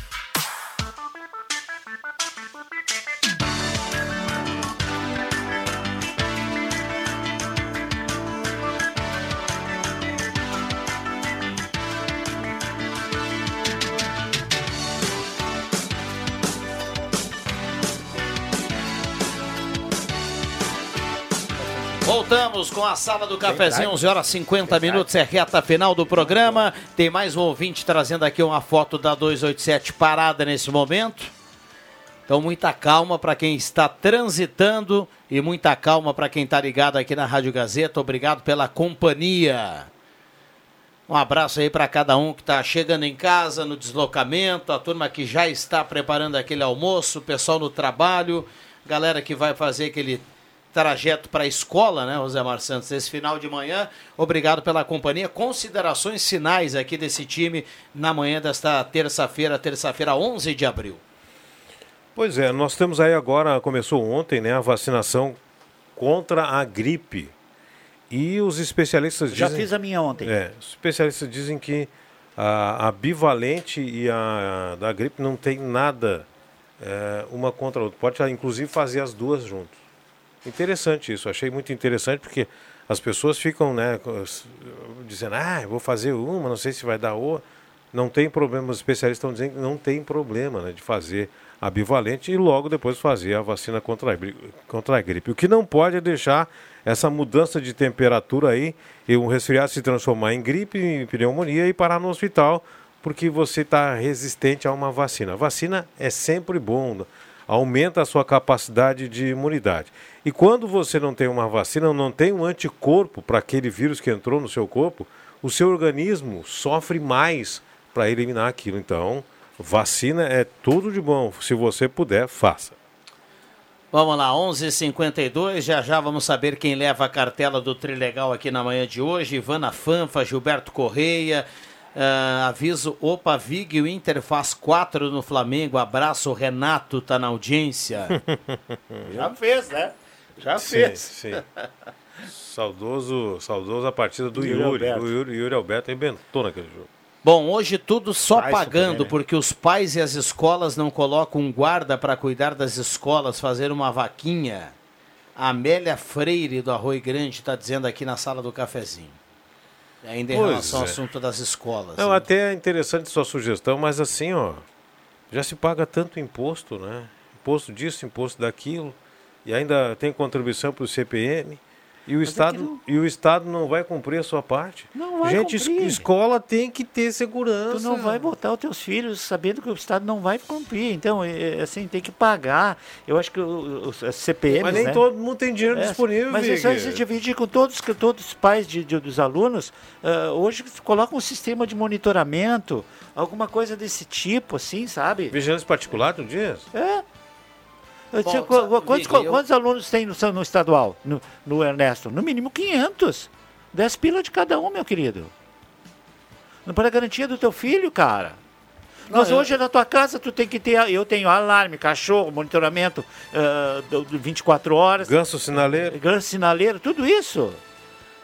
Voltamos com a sala do cafezinho, 11 horas 50 minutos, é reta final do programa. Tem mais um ouvinte trazendo aqui uma foto da 287 parada nesse momento. Então, muita calma para quem está transitando e muita calma para quem está ligado aqui na Rádio Gazeta. Obrigado pela companhia. Um abraço aí para cada um que está chegando em casa, no deslocamento, a turma que já está preparando aquele almoço, o pessoal no trabalho, galera que vai fazer aquele trajeto para a escola, né, José Mar Santos, esse final de manhã. Obrigado pela companhia. Considerações finais aqui desse time na manhã desta terça-feira, terça-feira, 11 de abril. Pois é, nós temos aí agora, começou ontem, né, a vacinação contra a gripe. E os especialistas Já dizem... fiz a minha ontem. É, os especialistas dizem que a, a bivalente e a, da gripe não tem nada é, uma contra a outra. Pode, inclusive, fazer as duas juntos. Interessante isso, achei muito interessante porque as pessoas ficam, né, dizendo, ah, vou fazer uma, não sei se vai dar outra. Não tem problema, os especialistas estão dizendo que não tem problema né, de fazer a bivalente e logo depois fazer a vacina contra a, contra a gripe. O que não pode é deixar essa mudança de temperatura aí e um resfriado se transformar em gripe, em pneumonia e parar no hospital porque você está resistente a uma vacina. A vacina é sempre bom, aumenta a sua capacidade de imunidade. E quando você não tem uma vacina, não tem um anticorpo para aquele vírus que entrou no seu corpo, o seu organismo sofre mais para eliminar aquilo. Então, vacina é tudo de bom. Se você puder, faça. Vamos lá, 11:52 h 52 já já vamos saber quem leva a cartela do Trilegal aqui na manhã de hoje. Ivana Fanfa, Gilberto Correia, Uh, aviso, opa, Vig, o Inter faz 4 no Flamengo. Abraço, Renato, tá na audiência. Já fez, né? Já Sim, fez. sim. saudoso, saudoso a partida do Yuri Yuri. Alberto. O Yuri, Yuri Alberto arrebentou naquele jogo. Bom, hoje tudo só pagando, também, né? porque os pais e as escolas não colocam um guarda para cuidar das escolas, fazer uma vaquinha. A Amélia Freire do Arroio Grande está dizendo aqui na sala do cafezinho. Ainda em Pois relação ao é. assunto das escolas. Não, até é interessante sua sugestão, mas assim, ó, já se paga tanto imposto, né? Imposto disso, imposto daquilo, e ainda tem contribuição para o CPM. E o, Estado, e o Estado não vai cumprir a sua parte. Não vai Gente, cumprir. escola tem que ter segurança. Tu não vai botar os teus filhos sabendo que o Estado não vai cumprir. Então, é, é, assim, tem que pagar. Eu acho que os CPMs, Mas nem né? todo mundo tem dinheiro É, disponível, Mas isso aí se dividir com todos, com todos os pais de, de- dos alunos. ah, hoje coloca um sistema de monitoramento, alguma coisa desse tipo, assim, sabe? Vigilância particular, tu diz? É. Bom, quantos, eu- quantos alunos tem no, no estadual, no, no Ernesto? No mínimo 500. 10 pila de cada um, meu querido. Não para a garantia do teu filho, cara. Não, Mas eu- hoje na tua casa tu tem que ter. Eu tenho alarme, cachorro, monitoramento do 24 horas. Ganso sinaleiro. Ganso sinaleiro, tudo isso.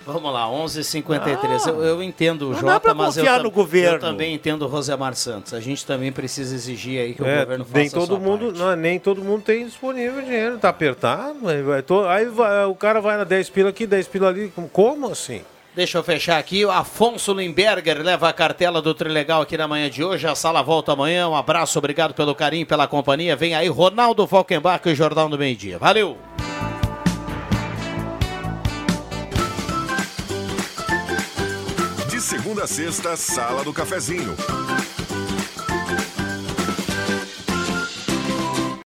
Vamos lá, 11h53. eu, eu entendo o Não Jota, dá pra mas eu, confiar no governo. eu também entendo o Rosemar Santos. A gente também precisa exigir aí que o É, governo faça nem todo mundo, não, nem todo mundo tem disponível dinheiro, tá apertado, aí, vai, to- aí vai- o cara vai na 10 pila aqui, 10 pila ali, como- assim? Deixa eu fechar aqui. O Afonso Limberger leva a cartela do Trilegal aqui na manhã de hoje. A sala volta amanhã. Um abraço, obrigado pelo carinho, pela companhia. Vem aí Ronaldo Falkenbach e Jordão do Meio Dia. Valeu! De segunda a sexta, Sala do Cafezinho.